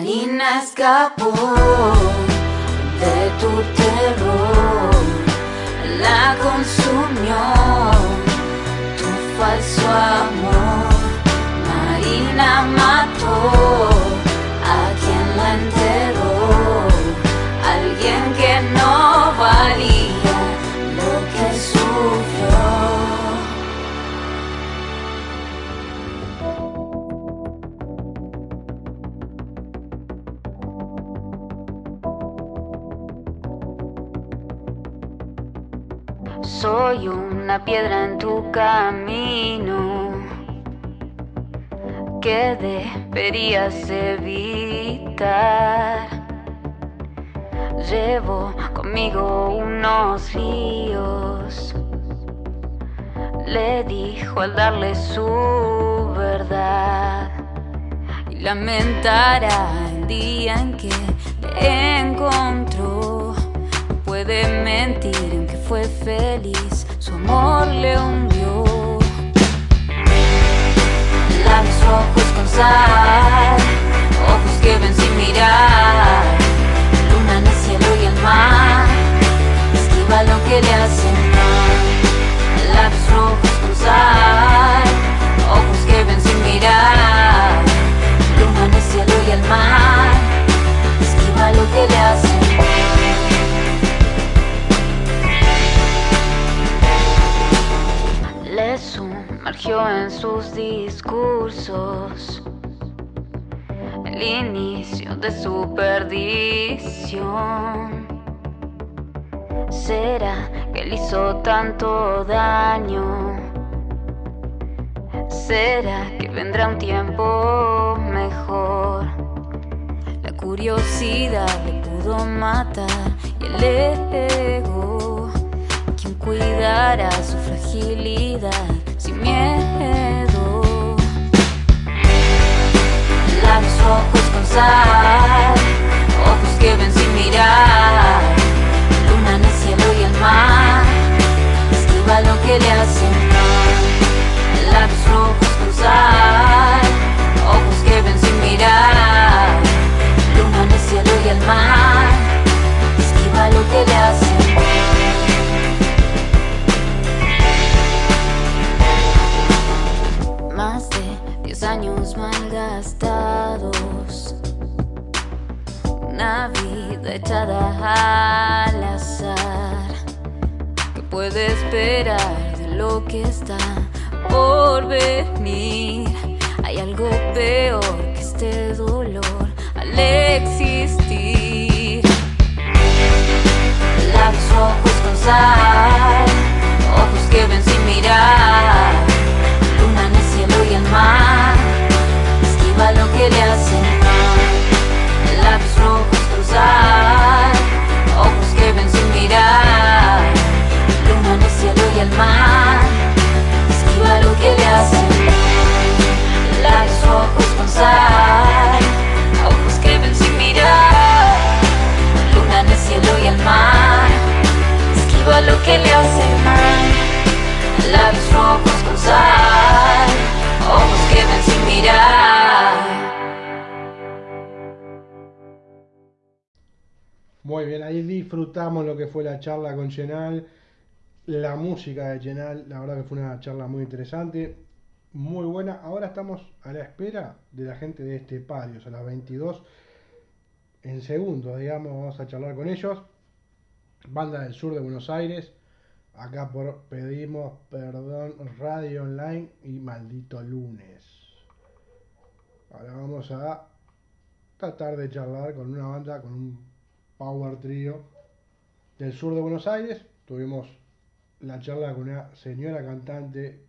Marina escapó de tu terror, la consumió tu falso amor. Marina mató una piedra en tu camino que deberías evitar. Llevo conmigo unos líos. Le dijo al darle su verdad y lamentará el día en que te encontró. No puede mentir en que fue feliz, amor le hundió. Labios rojos con ojos que ven sin mirar, luna en el cielo y el mar, esquiva lo que le hace mal. Rojos con ojos que ven sin mirar, luna en el cielo y el mar, esquiva lo que le hace. En sus discursos el inicio de su perdición. ¿Será que le hizo tanto daño? ¿Será que vendrá un tiempo mejor? La curiosidad le pudo matar y el ego quien cuidará su fragilidad miedo. Labios rojos con ojos que ven sin mirar, luna en el cielo y el mar, esquiva lo que le hace mal. Labios rojos con sal, ojos que ven sin mirar, luna en el cielo y el mar, esquiva lo que le hace mal. Echada al azar. ¿Qué puede esperar de lo que está por venir? Hay algo peor que este dolor al existir. Labios rojos con ojos que ven sin mirar, luna en el cielo y el mar, esquiva lo que le hace mal. Labios ojos que ven sin mirar, luna en el cielo y el mar, esquiva lo que le hace mal. Labios rojos con sal, ojos que ven sin mirar, luna en el cielo y el mar, esquiva lo que le hace mal. Labios rojos con sal, ojos que ven sin mirar. Muy bien, ahí disfrutamos lo que fue la charla con Yenal. la música de Chenal. La verdad que fue una charla muy interesante, muy buena. Ahora estamos a la espera de la gente de este Parios, a las 22. En segundos, digamos, vamos a charlar con ellos. Banda del sur de Buenos Aires. Acá por pedimos perdón, Radio Online y maldito lunes. Ahora vamos a tratar de charlar con una banda, con un power trio del sur de Buenos Aires. Tuvimos la charla con una señora cantante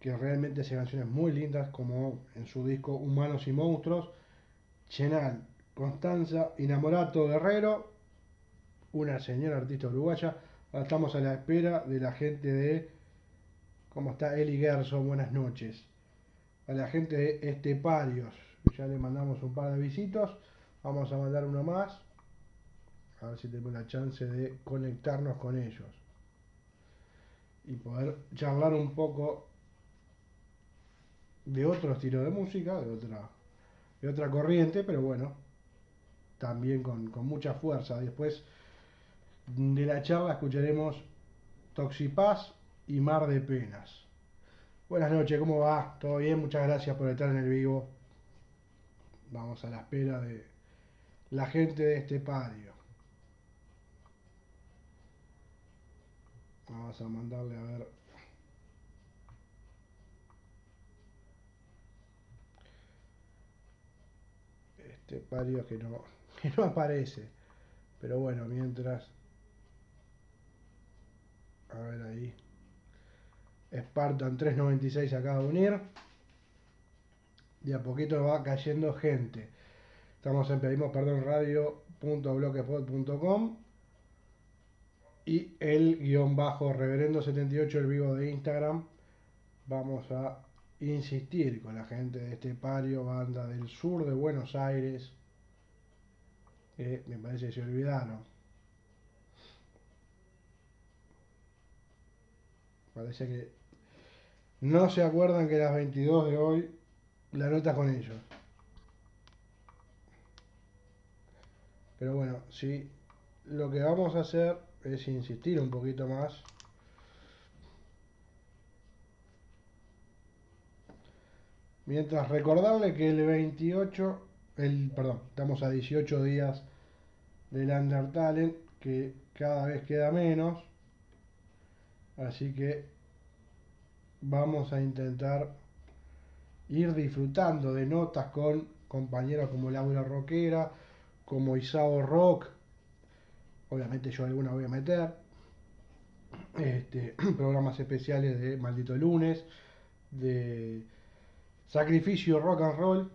que realmente hace canciones muy lindas, como en su disco Humanos y Monstruos. Chenal, Constanza, Inamorato Guerrero, una señora artista uruguaya. Ahora estamos a la espera de la gente de. ¿Cómo está Eli Gerson? Buenas noches. A la gente de Esteparios. Ya le mandamos un par de visitos. Vamos a mandar uno más. A ver si tenemos la chance de conectarnos con ellos. Y poder charlar un poco de otro estilo de música, de otra, de otra corriente, pero bueno, también con, con mucha fuerza. Después de la charla escucharemos Toxipaz y Mar de Penas. Buenas noches, ¿cómo va? ¿Todo bien? Muchas gracias por estar en el vivo. Vamos a la espera de la gente de este patio. Vamos a mandarle a ver. Este pario que no, que no aparece. Pero bueno, mientras. A ver ahí. Spartan 396 acaba de unir. De a poquito va cayendo gente. Estamos en pedimos perdón radio.blogspot.com y el guion bajo reverendo 78 el vivo de Instagram. Vamos a insistir con la gente de este pario, banda del sur de Buenos Aires, que me parece que se olvidaron. Parece que no se acuerdan que las 22 de hoy la nota con ellos. Pero bueno, sí, lo que vamos a hacer es insistir un poquito más. Mientras recordarle que el 28, el, perdón, estamos a 18 días del Undertale, que cada vez queda menos. Así que vamos a intentar ir disfrutando de notas con compañeros como Laura Roquera, como Isao Rock, obviamente yo alguna voy a meter, este, programas especiales de Maldito Lunes, de Sacrificio Rock and Roll,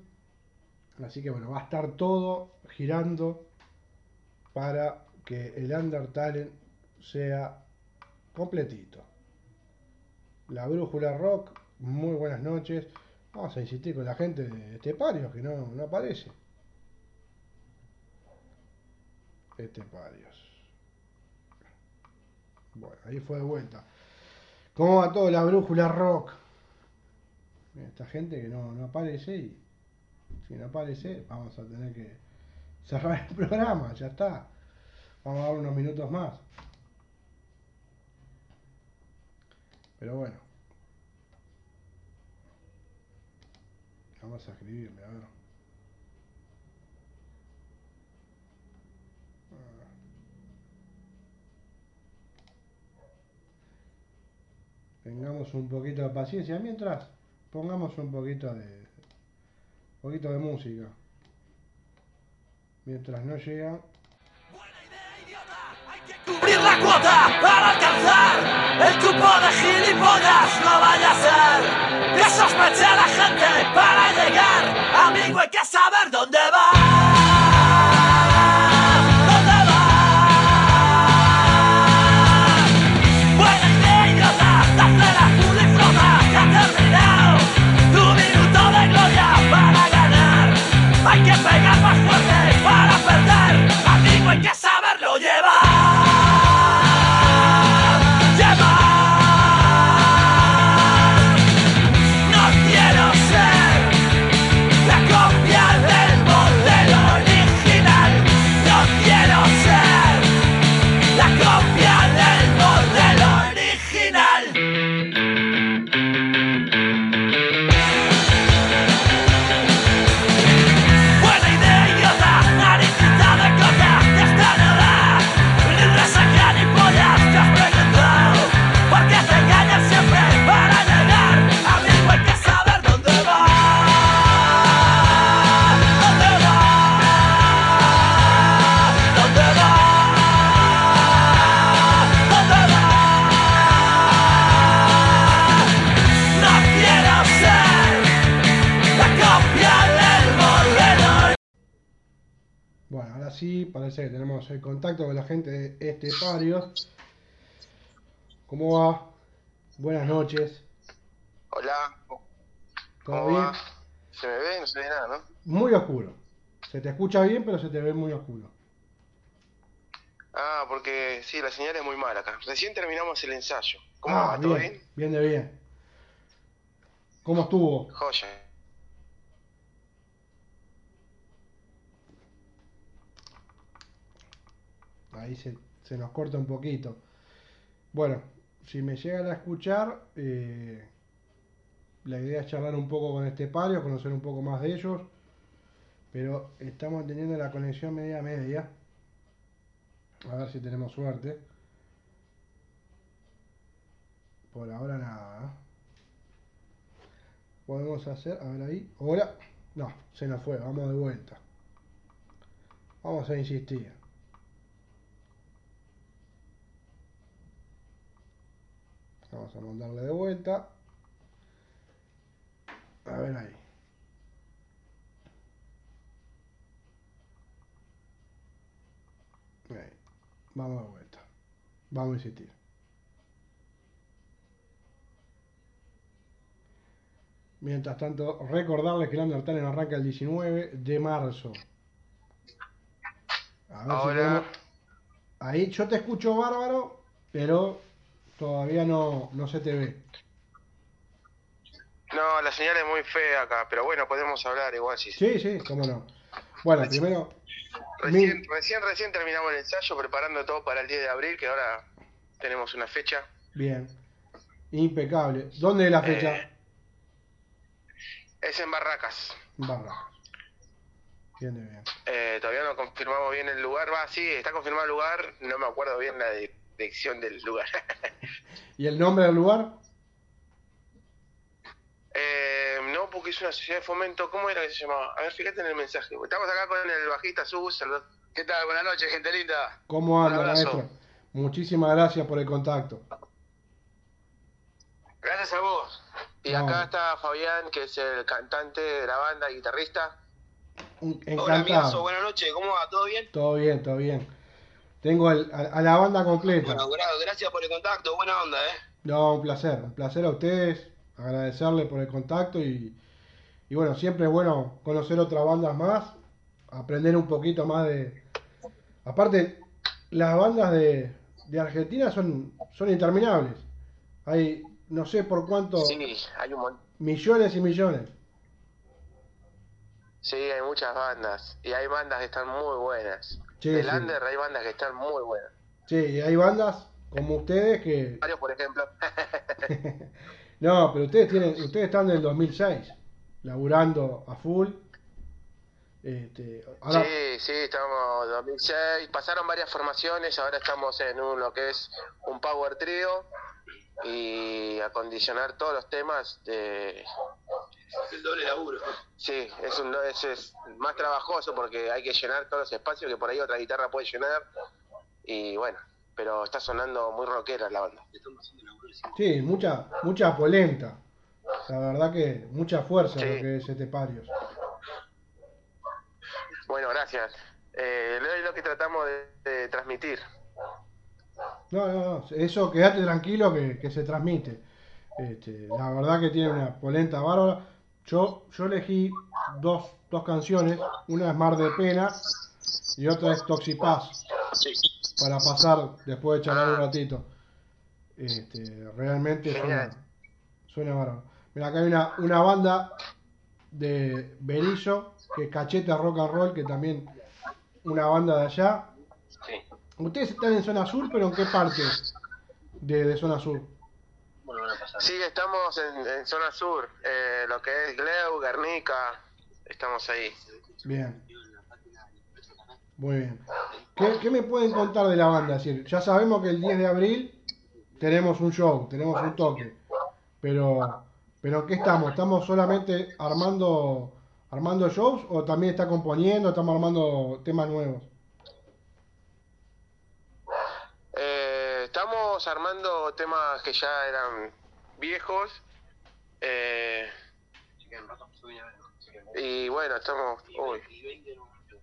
así que bueno, va a estar todo girando para que el Undertale sea completito. La Brújula Rock, muy buenas noches. Vamos a insistir con la gente de Esteparios que no, no aparece. Esteparios. Bueno, ahí fue de vuelta. ¿Cómo va todo la Brújula Rock? Esta gente que no, no aparece y si no aparece vamos a tener que cerrar el programa, ya está. Vamos a dar unos minutos más. Pero bueno. Vamos a escribirle, a ver. Tengamos un poquito de paciencia mientras pongamos un poquito de un poquito de música. Mientras no llegan Cubrir la cuota para alcanzar el cupo de gilipollas. No vaya a ser que sospeche la gente para llegar. Amigo hay que saber dónde va tenemos el contacto con la gente de Esteparios. ¿Cómo va? Buenas noches. Hola, ¿Todo ¿cómo bien? va? ¿Se me ve? No se ve nada, ¿no? Muy oscuro. Se te escucha bien, pero se te ve muy oscuro. Ah, porque sí, la señal es muy mala acá. Recién terminamos el ensayo. ¿Cómo ah, va? ¿Todo bien, bien? bien de bien. ¿Cómo estuvo? Joya. Ahí se, nos corta un poquito. Bueno, si me llegan a escuchar, eh, la idea es charlar un poco con Estepario, conocer un poco más de ellos. Pero estamos teniendo la conexión media media. A ver si tenemos suerte. Por ahora nada. Podemos hacer, a ver ahí. Ahora, no, se nos fue, vamos de vuelta. Vamos a insistir. Vamos a mandarle de vuelta. A ver ahí. Ahí. Vamos de vuelta. Vamos a insistir. Mientras tanto, recordarles que el Undertale arranca el 19 de marzo. A ver si Ahora. podemos- Ahí yo te escucho bárbaro, pero todavía no, no se te ve. No, la señal es muy fea acá, pero bueno, podemos hablar igual si... Sí, sí, cómo no. Bueno, primero, Recién, mi- recién, recién terminamos el ensayo, preparando todo para el 10 de abril, que ahora tenemos una fecha. bien. Impecable. ¿Dónde es la fecha? Eh. Es en Barracas. Barra. Bien de bien. Eh, todavía no confirmamos bien el lugar. Va, sí, está confirmado el lugar. No me acuerdo bien la di- dirección del lugar. ¿Y el nombre del lugar? Eh, no, porque es una sociedad de fomento. ¿Cómo era que se llamaba? A ver, fíjate en el mensaje. Estamos acá con el bajista Sus. ¿Qué tal? Buenas noches, gente linda. ¿Cómo anda, maestro? Muchísimas gracias por el contacto. Gracias a vos. Y No. acá está Fabián, que es el cantante de la banda, guitarrista. Un- Hola, amigazo. Encantado. Buenas noches. ¿Cómo va? ¿Todo bien? Todo bien, todo bien. Tengo el- a, a la banda completa. Bueno, gra- gracias por el contacto. Buena onda, ¿eh? No, un placer, un placer a ustedes, agradecerle por el contacto y, y bueno, siempre es bueno conocer otras bandas más, aprender un poquito más de... Aparte, las bandas de, de Argentina son, son interminables. Hay no sé por cuánto, Sí, hay un montón. millones y millones. Sí, hay muchas bandas. Y hay bandas que están muy buenas. Sí, Del sí. Under hay bandas que están muy buenas. Sí, y hay bandas como ustedes que... Varios, por ejemplo. No, pero ustedes tienen, ustedes están del 2006, laburando a full. Este, ahora, Sí, sí, estamos 2006. Pasaron varias formaciones. Ahora estamos en un, lo que es un Power Trio. Y acondicionar todos los temas de, El doble laburo. Sí, es, un, es, es más trabajoso porque hay que llenar todos los espacios que por ahí otra guitarra puede llenar. Y bueno, pero está sonando muy rockera la banda. Sí, mucha, mucha polenta. La verdad que mucha fuerza Sí. lo que es este Parios. Bueno, gracias. Eh, es lo que tratamos de, de transmitir. No, no, no, eso quédate tranquilo que, que se transmite. Este, la verdad que tiene una polenta bárbara. Yo, yo elegí dos, dos canciones, una es Mar de Pena y otra es Toxipaz, para pasar después de charlar un ratito. Este, realmente suena, suena bárbaro. Mira, acá hay una, una banda de Berizo, que es Cachete Rock and Roll, que también una banda de allá. Sí. Ustedes están en zona sur, pero ¿en qué parte de, de zona sur? Bueno, van a pasar. Sí, estamos en, en zona sur, eh, lo que es Gleu, Guernica, estamos ahí. Bien. Muy bien. ¿Qué, qué me pueden contar de la banda? Ya sabemos que el 10 de abril tenemos un show, tenemos un toque. Pero, pero ¿qué estamos? ¿Estamos solamente armando armando shows o también está componiendo, estamos armando temas nuevos? Eh, estamos armando temas que ya eran viejos. eh, y bueno, estamos... Uy,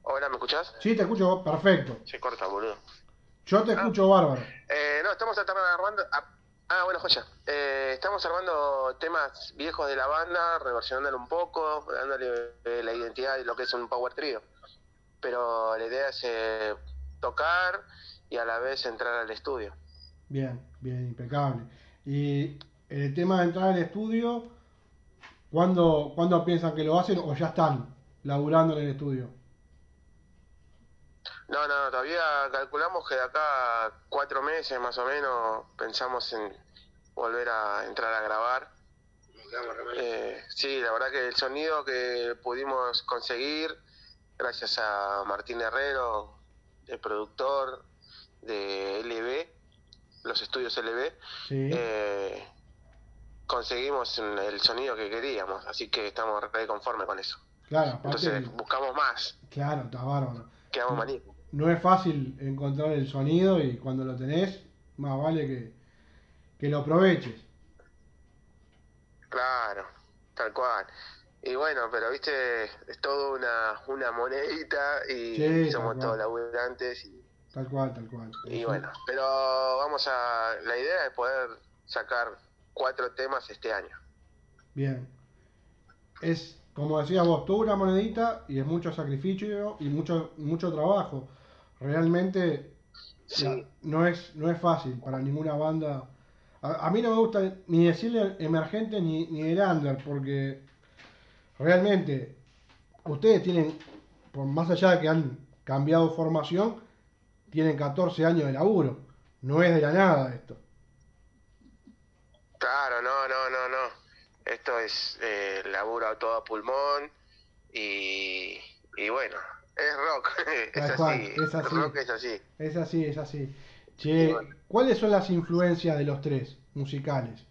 Hola, ¿me escuchás? Sí, te escucho perfecto. Se corta, boludo. Yo te escucho bárbaro. Eh, no, estamos armando... Ah, ah, bueno, joya. Eh, estamos armando temas viejos de la banda, reversionándolo un poco, dándole eh, la identidad de lo que es un power trio. Pero la idea es eh, tocar y a la vez entrar al estudio. Bien, bien, impecable. Y el tema de entrar al estudio, ¿cuándo, ¿cuándo piensan que lo hacen o ya están laburando en el estudio? No, no, todavía calculamos que de acá a cuatro meses más o menos pensamos en volver a entrar a grabar. Eh, sí, la verdad que el sonido que pudimos conseguir, gracias a Martín Herrero, el productor de LB, los estudios LB, Sí. eh, conseguimos el sonido que queríamos, así que estamos re conformes con eso. Claro, Entonces buscamos más, claro, está bárbaro. quedamos maní. No es fácil encontrar el sonido y cuando lo tenés, más vale que, que lo aproveches. Claro, tal cual. Y bueno, pero viste, es todo una, una monedita y Sí, somos todos laburantes y, Tal cual, tal cual. y Sí. bueno, pero vamos a, la idea es poder sacar cuatro temas este año. Bien. Es, como decías vos, toda una monedita y es mucho sacrificio y mucho, mucho trabajo. Realmente Sí. la- no, es, no es fácil para ninguna banda. A, a mí no me gusta ni decirle emergente ni, ni el under, porque realmente ustedes tienen, por más allá de que han cambiado formación, tienen 14 años de laburo. No es de la nada esto. Claro, no, no, no, no. Esto es eh, laburo a todo pulmón y, y bueno, es rock, es así, es así. rock es así. Es así, es así. Che, ¿cuáles son las influencias de los tres musicales?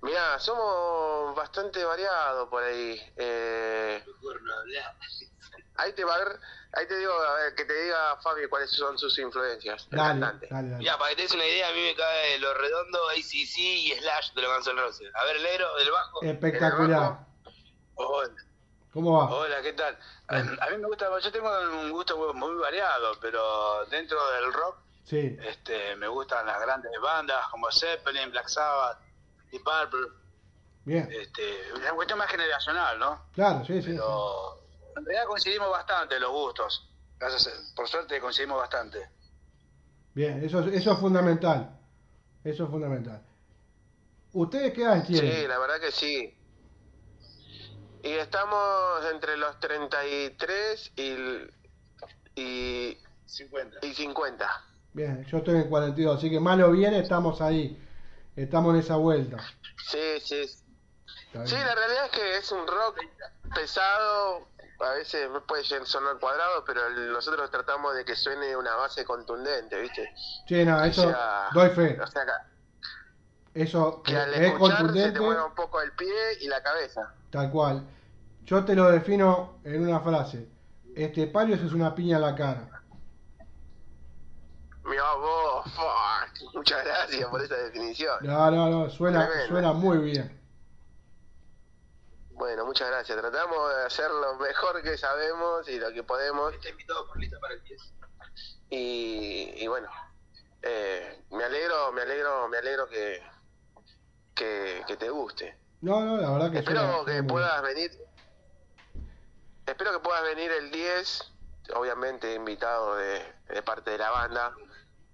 Mirá, somos bastante variados por ahí. Eh, ahí te va a ver, ahí te digo, a ver, que te diga Fabi cuáles son sus influencias. el Dale, dale, dale. Ya, para que te des una idea, a mí me cae Lo Redondo, ACC y Slash de los Guns N' Roses. A ver, el negro, del bajo. Espectacular. Hola, ¿Cómo va? hola, ¿qué tal? A, a mí me gusta, yo tengo un gusto muy, variado, pero dentro del rock Sí, este, me gustan las grandes bandas como Zeppelin, Black Sabbath, Deep Purple. bien. Este, es una cuestión más generacional, ¿no? Claro, sí, sí. sí. En realidad coincidimos bastante los gustos. Gracias, a- por suerte coincidimos bastante. Bien, eso, es- eso es fundamental. Eso es fundamental. ¿Ustedes qué edad tienen? Sí, la verdad que sí. Y estamos entre los 33 y, y, 50. y 50. Bien, yo estoy en 42, así que mal o bien estamos ahí. Estamos en esa vuelta. Sí, sí. Sí, la realidad es que es un rock pesado, a veces puede sonar cuadrado, pero nosotros tratamos de que suene una base contundente, ¿viste? Sí, no, eso O sea, doy fe. O sea, Eso que al es escuchar se contundente, te mueva un poco el pie y la cabeza. tal cual. Yo te lo defino en una frase. Este Parios es una piña a la cara. Mira vos, fuck, muchas gracias por esa definición. No, no, no, suena, Tremendo. suena muy bien. Bueno, muchas gracias. Tratamos de hacer lo mejor que sabemos y lo que podemos. Está invitado por lista para el 10. Y, y bueno, eh, me alegro, me alegro, me alegro que, que, que te guste. No, no, la verdad que Espero que bien. puedas venir. Espero que puedas venir el 10, obviamente invitado de, de parte de la banda,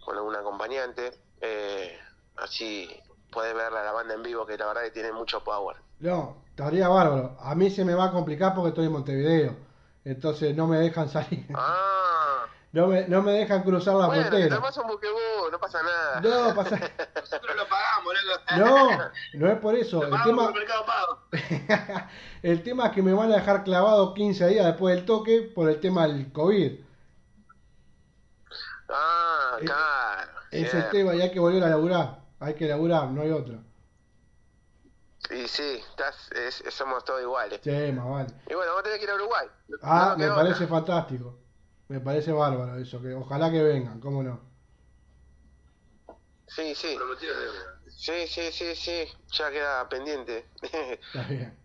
con algún acompañante. Eh, así puedes ver a la banda en vivo, que la verdad que tiene mucho power. No, estaría bárbaro. A mí se me va a complicar porque estoy en Montevideo. Entonces no me dejan salir. Ah, No me, no me dejan cruzar la bueno, te frontera. buquebú, no pasa nada. No, pasa... Nosotros lo pagamos, loco. no, no es por eso. Lo El tema, Pago. el tema es que me van a dejar clavado 15 días después del toque por el tema del COVID. Ah, Eh, claro. Es el cierto. tema y hay que volver a laburar. Hay que laburar, no hay otra. Y sí, estás, es- es- somos todos iguales. Sí, más vale. Y bueno, vamos a tener que ir a Uruguay. Ah, No me parece fantástico. Me parece bárbaro eso. que Ojalá que vengan, cómo no. Sí, sí. Sí, sí, sí, sí. Ya queda pendiente. Está bien.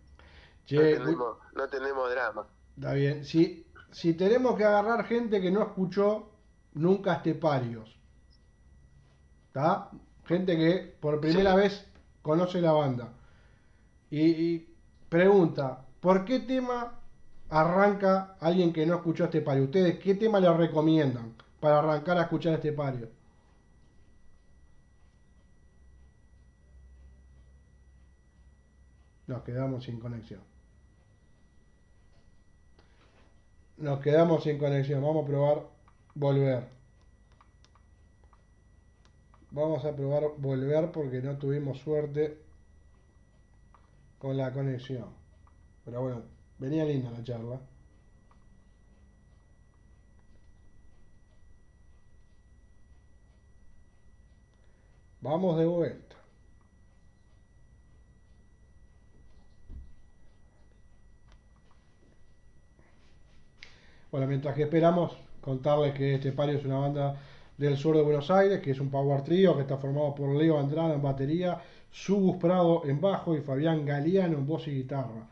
muy- no tenemos drama. Está bien. Si, si tenemos que agarrar gente que no escuchó nunca Esteparios, ¿está? Gente que por primera vez conoce la banda. Y, pregunta, ¿por qué tema arranca alguien que no escuchó Estepario? ¿Ustedes qué tema le recomiendan para arrancar a escuchar Estepario? Nos quedamos sin conexión. Nos quedamos sin conexión. Vamos a probar volver. Vamos a probar volver porque no tuvimos suerte con la conexión. Pero bueno, venía linda la charla. Vamos de vuelta. Bueno, mientras que esperamos, contarles que este Pario es una banda del sur de Buenos Aires, que es un power trio que está formado por Leo Andrade en batería, Subus Prado en bajo y Fabián Galeano en voz y guitarra.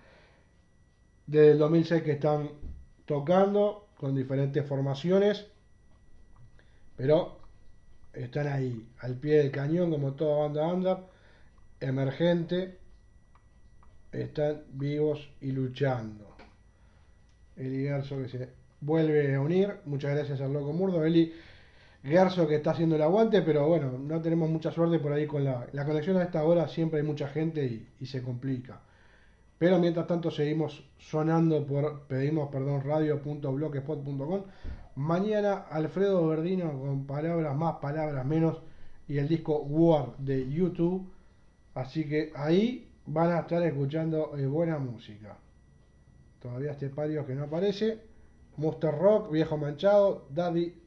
Desde el 2006 que están tocando con diferentes formaciones, pero están ahí, al pie del cañón, como toda banda under, emergente, están vivos y luchando. Eli Gerso que se vuelve a unir, muchas gracias al Loco Murdo, Eli Gerso que está haciendo el aguante, pero bueno, no tenemos mucha suerte por ahí con la, conexión a esta hora, siempre hay mucha gente y, y se complica. Pero mientras tanto seguimos sonando por, pedimos perdón, radio.blogspot.com. Mañana Alfredo Verdino con palabras más, palabras menos y el disco War de YouTube. Así que ahí van a estar escuchando eh, buena música. Todavía este pario que no aparece. Monster Rock, Viejo Manchado, Daddy.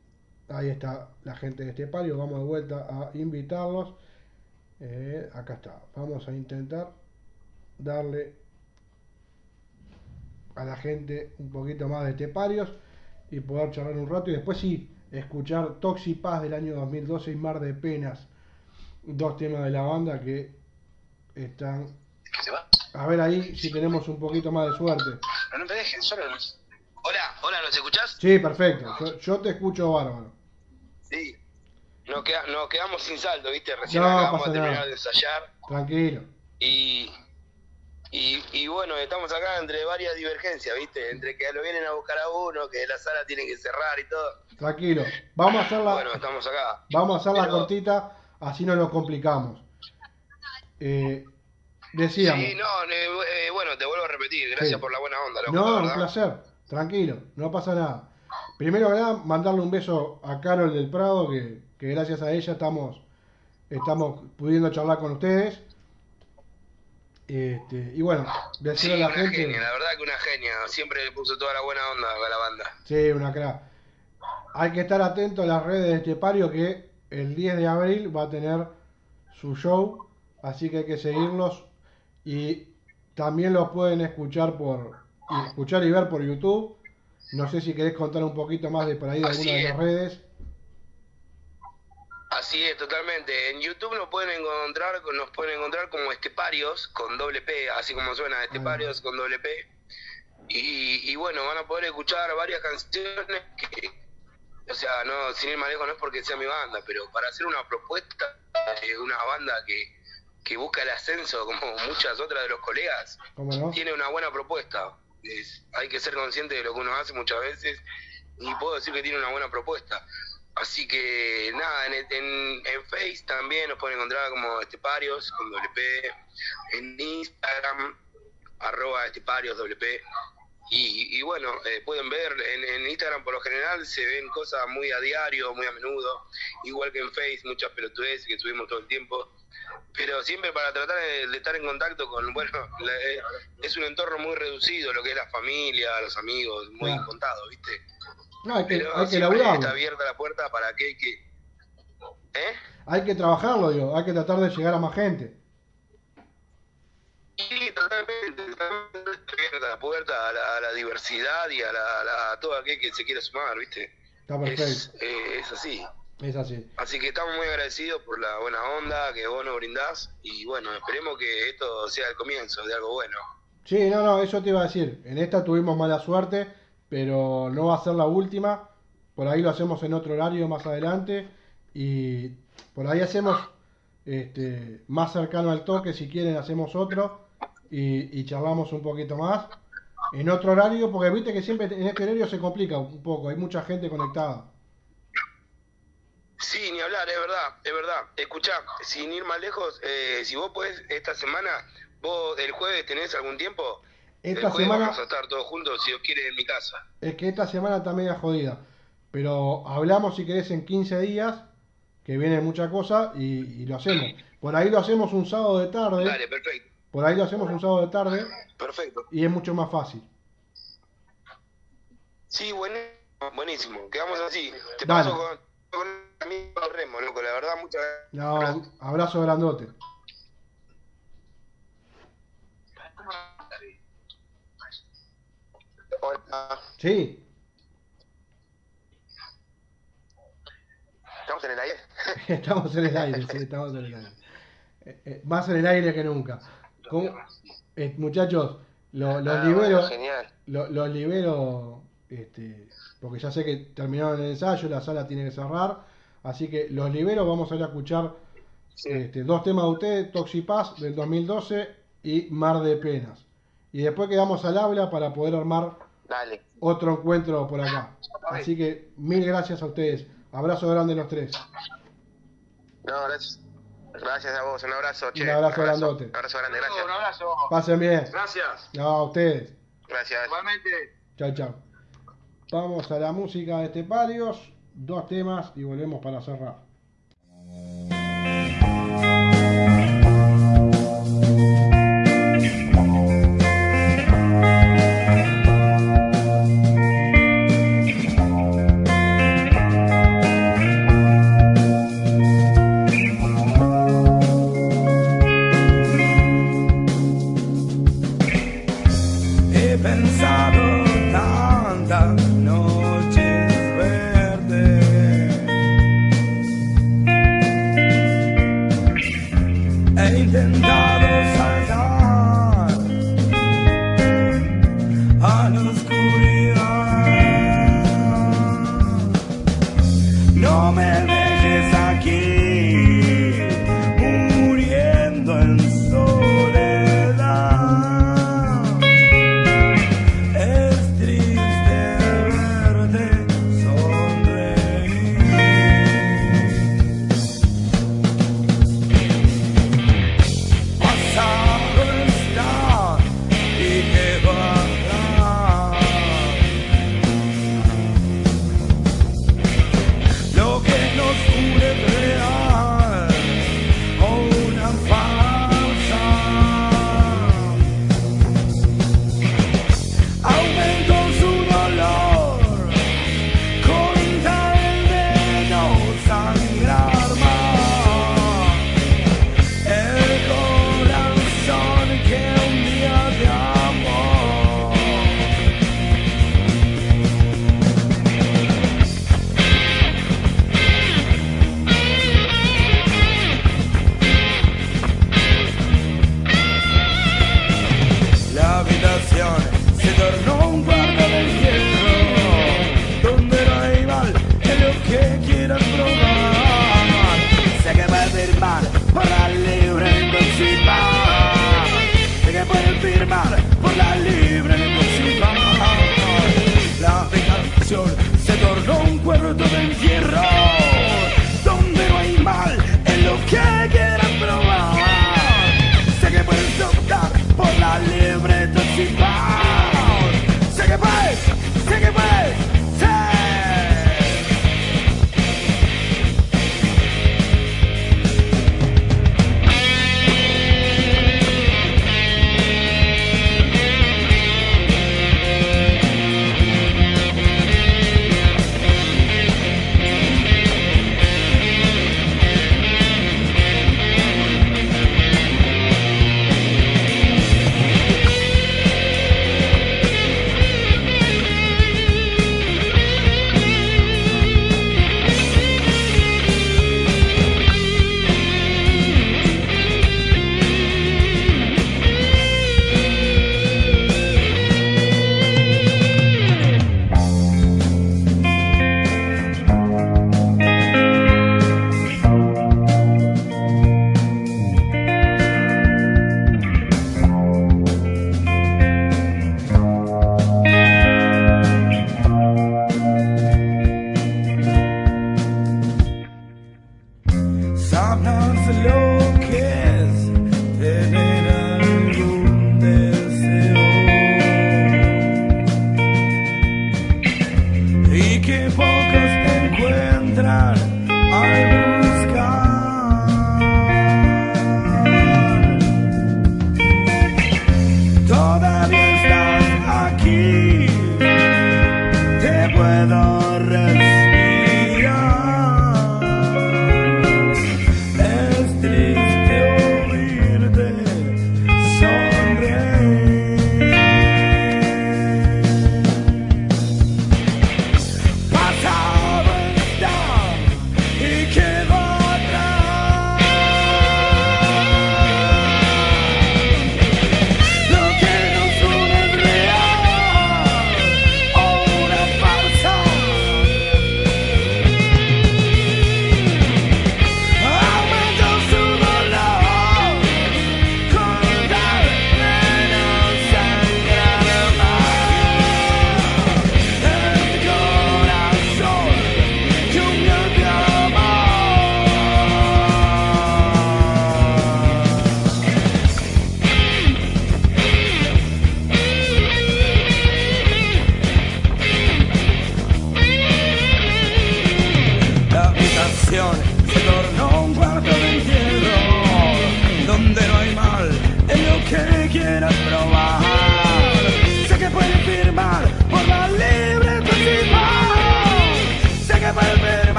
Ahí está la gente de este pario. Vamos de vuelta a invitarlos. Eh, acá está. Vamos a intentar darle a la gente un poquito más de Teparios y poder charlar un rato y después sí escuchar Toxi Paz del año 2012 y Mar de Penas, dos temas de la banda que están... A ver ahí si tenemos un poquito más de suerte. No, no me dejen, solo. Hola, hola, ¿nos escuchás? Sí, perfecto. Yo, yo te escucho bárbaro. Nos, queda- nos quedamos sin saldo, ¿viste? Recién No, acabamos de terminar nada. de ensayar. Tranquilo. Y, y, y bueno, estamos acá entre varias divergencias, ¿viste? Entre que lo vienen a buscar a uno, que la sala tiene que cerrar y todo. Tranquilo. Vamos a hacer la, Bueno, estamos acá. vamos a hacer la Pero- cortita, así no nos complicamos. Eh, decíamos. Sí, no, eh, eh, bueno, te vuelvo a repetir. Gracias Sí. por la buena onda, loco, No, un placer. Tranquilo, no pasa nada. Primero que nada, mandarle un beso a Carol del Prado, que, que gracias a ella estamos, estamos pudiendo charlar con ustedes. Este, y bueno, Sí, decirle a la gente. genia, la verdad que una genia. Siempre le puso toda la buena onda a la banda. Sí, una crack. Hay que estar atento a las redes de Estepario que el 10 de abril va a tener su show, así que hay que seguirlos y también los pueden escuchar por escuchar y ver por YouTube. No sé si querés contar un poquito más de por ahí de alguna de las redes. Así es, totalmente. En YouTube nos pueden encontrar, nos pueden encontrar como Esteparios con doble P, así como suena Esteparios con doble P. Y, y bueno, van a poder escuchar varias canciones que, o sea, no, sin ir más lejos, no es porque sea mi banda, pero para hacer una propuesta de una banda que, que busca el ascenso, como muchas otras de los colegas, ¿Cómo no? tiene una buena propuesta. Es- hay que ser consciente de lo que uno hace muchas veces y puedo decir que tiene una buena propuesta. Así que nada, en, en, en Face también nos pueden encontrar como Esteparios con doble P, en Instagram arroba Esteparios doble P. Y, y bueno, eh, pueden ver, en, en Instagram por lo general se ven cosas muy a diario, muy a menudo, igual que en Face, muchas pelotudeces que subimos todo el tiempo pero siempre para tratar de, de estar en contacto con, bueno, la- eh, es un entorno muy reducido, lo que es la familia, los amigos, muy Claro. contado, ¿viste? No, hay que, Pero hay que laburarlo. está abierta la puerta para que, que ¿eh? Hay que trabajarlo, digo. Hay que tratar de llegar a más gente. Sí, totalmente, totalmente está abierta la puerta a la, a la diversidad y a, la, a la- a todo aquel que se quiera sumar, ¿viste? Está perfecto. Es, eh, es así. Es así. Así que estamos muy agradecidos por la buena onda que vos nos brindás y bueno, esperemos que esto sea el comienzo de algo bueno. Sí, no, no, eso te iba a decir. En esta tuvimos mala suerte, pero no va a ser la última. Por ahí lo hacemos en otro horario más adelante. Y por ahí hacemos este, más cercano al toque, si quieren hacemos otro. Y, charlamos un poquito más. En otro horario, porque viste que siempre en este horario se complica un poco. Hay mucha gente conectada. Sí, ni hablar, es verdad, es verdad. Escuchá, sin ir más lejos, eh, si vos podés esta semana, vos el jueves tenés algún tiempo, Esta el jueves semana- vamos a estar todos juntos, si os quiere, en mi casa. Es que esta semana está media jodida. Pero hablamos si querés en 15 días, que viene mucha cosa, y, y lo hacemos. Por ahí lo hacemos un sábado de tarde. Dale, perfecto, Por ahí lo hacemos un sábado de tarde perfecto. y es mucho más fácil. Sí, buenísimo, buenísimo. Quedamos así. Te Dale. paso con, con un amigo Remo, loco, la verdad, muchas No, abrazo grandote. Hola, Sí, ¿estamos en el aire? estamos en el aire, sí, estamos en el aire. Eh, eh, más en el aire que nunca. ¿Cómo? Eh, muchachos, lo- los Ah, libero, bueno, genial. lo- los libero, este, porque ya sé que terminaron el ensayo, la sala tiene que cerrar, así que los libero, vamos a ir a escuchar este, dos temas de ustedes, Toxipaz del 2012 y Mar de Penas. Y después quedamos al habla para poder armar Dale. otro encuentro por acá. Así que mil gracias a ustedes. Abrazo grande los tres. No, gracias. Gracias a vos, un abrazo, che. Un abrazo grandote. Un abrazo grande, gracias. Un abrazo. Pasen bien. Gracias. No, a ustedes. Gracias. Igualmente. Chao, chao. Vamos a la música de Esteparios. Dos temas y volvemos para cerrar. No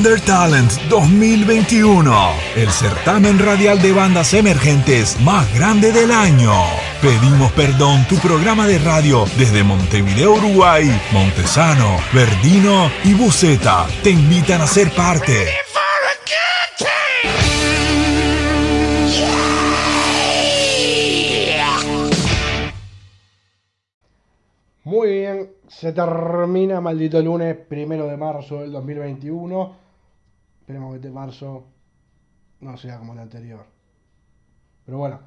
Under Talent 2021, el certamen radial de bandas emergentes más grande del año. Pedimos perdón, tu programa de radio desde Montevideo, Uruguay, Montesano, Verdino y Buceta te invitan a ser parte. Muy bien, se termina maldito lunes, primero de marzo del 2021. Esperemos que este marzo no sea como el anterior. Pero bueno,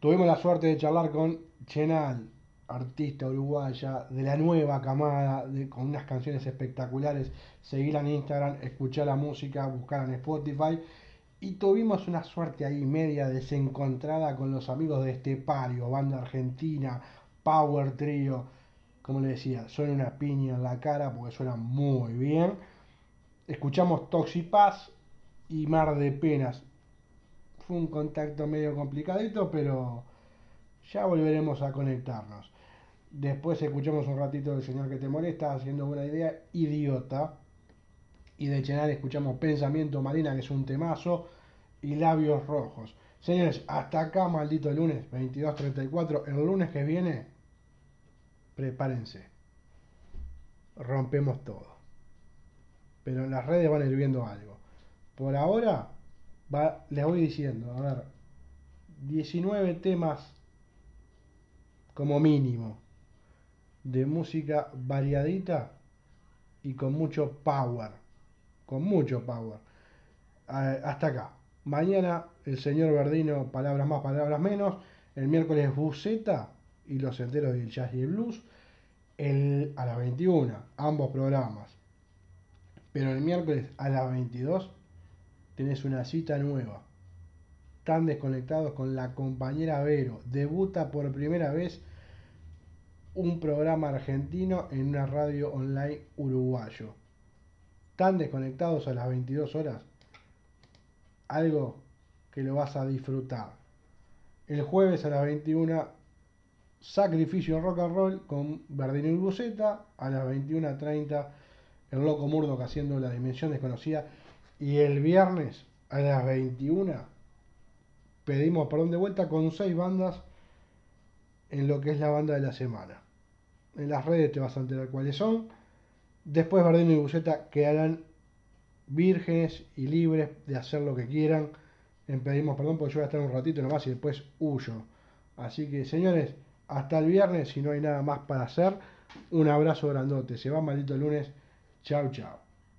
tuvimos la suerte de charlar con Chenal, artista uruguaya de la nueva camada, con unas canciones espectaculares. Seguirla en Instagram, escuchar la música, buscarla en Spotify. Y tuvimos una suerte ahí media desencontrada con los amigos de Estepario, banda argentina, Power Trio. Como les decía, suena una piña en la cara porque suena muy bien. Escuchamos Toxipaz y Mar de Penas. Fue un contacto medio complicadito, pero ya volveremos a conectarnos. Después escuchamos un ratito del Señor que te molesta, haciendo buena idea, Idiota. Y de Chenal escuchamos Pensamiento Marina, que es un temazo, y Labios Rojos. Señores, hasta acá, maldito lunes, 22.34. El lunes que viene, prepárense. Rompemos todo. Pero las redes van a ir viendo algo. Por ahora, va, les voy diciendo, a ver, 19 temas como mínimo de música variadita y con mucho power. Con mucho power. Hasta acá. Mañana el señor Verdino, palabras más, palabras menos. El miércoles Buceta y los enteros del jazz y el blues. El, a las 21, ambos programas. Pero el miércoles a las 22 tenés una cita nueva. Están desconectados con la compañera Vero. Debuta por primera vez un programa argentino en una radio online uruguayo. Tan desconectados a las 22 horas. Algo que lo vas a disfrutar. El jueves a las 21, Sacrificio Rock and Roll con Verdino y Buceta. A las 21.30, El Loco Murdoch haciendo La Dimensión Desconocida. Y el viernes a las 21, pedimos perdón de vuelta con seis bandas en lo que es la banda de la semana. En las redes te vas a enterar cuáles son. Después Verdino y Buceta quedarán vírgenes y libres de hacer lo que quieran. En pedimos perdón porque yo voy a estar un ratito nomás y después huyo. Así que señores, hasta el viernes si no hay nada más para hacer. Un abrazo grandote. Se va maldito lunes. Ciao, ciao.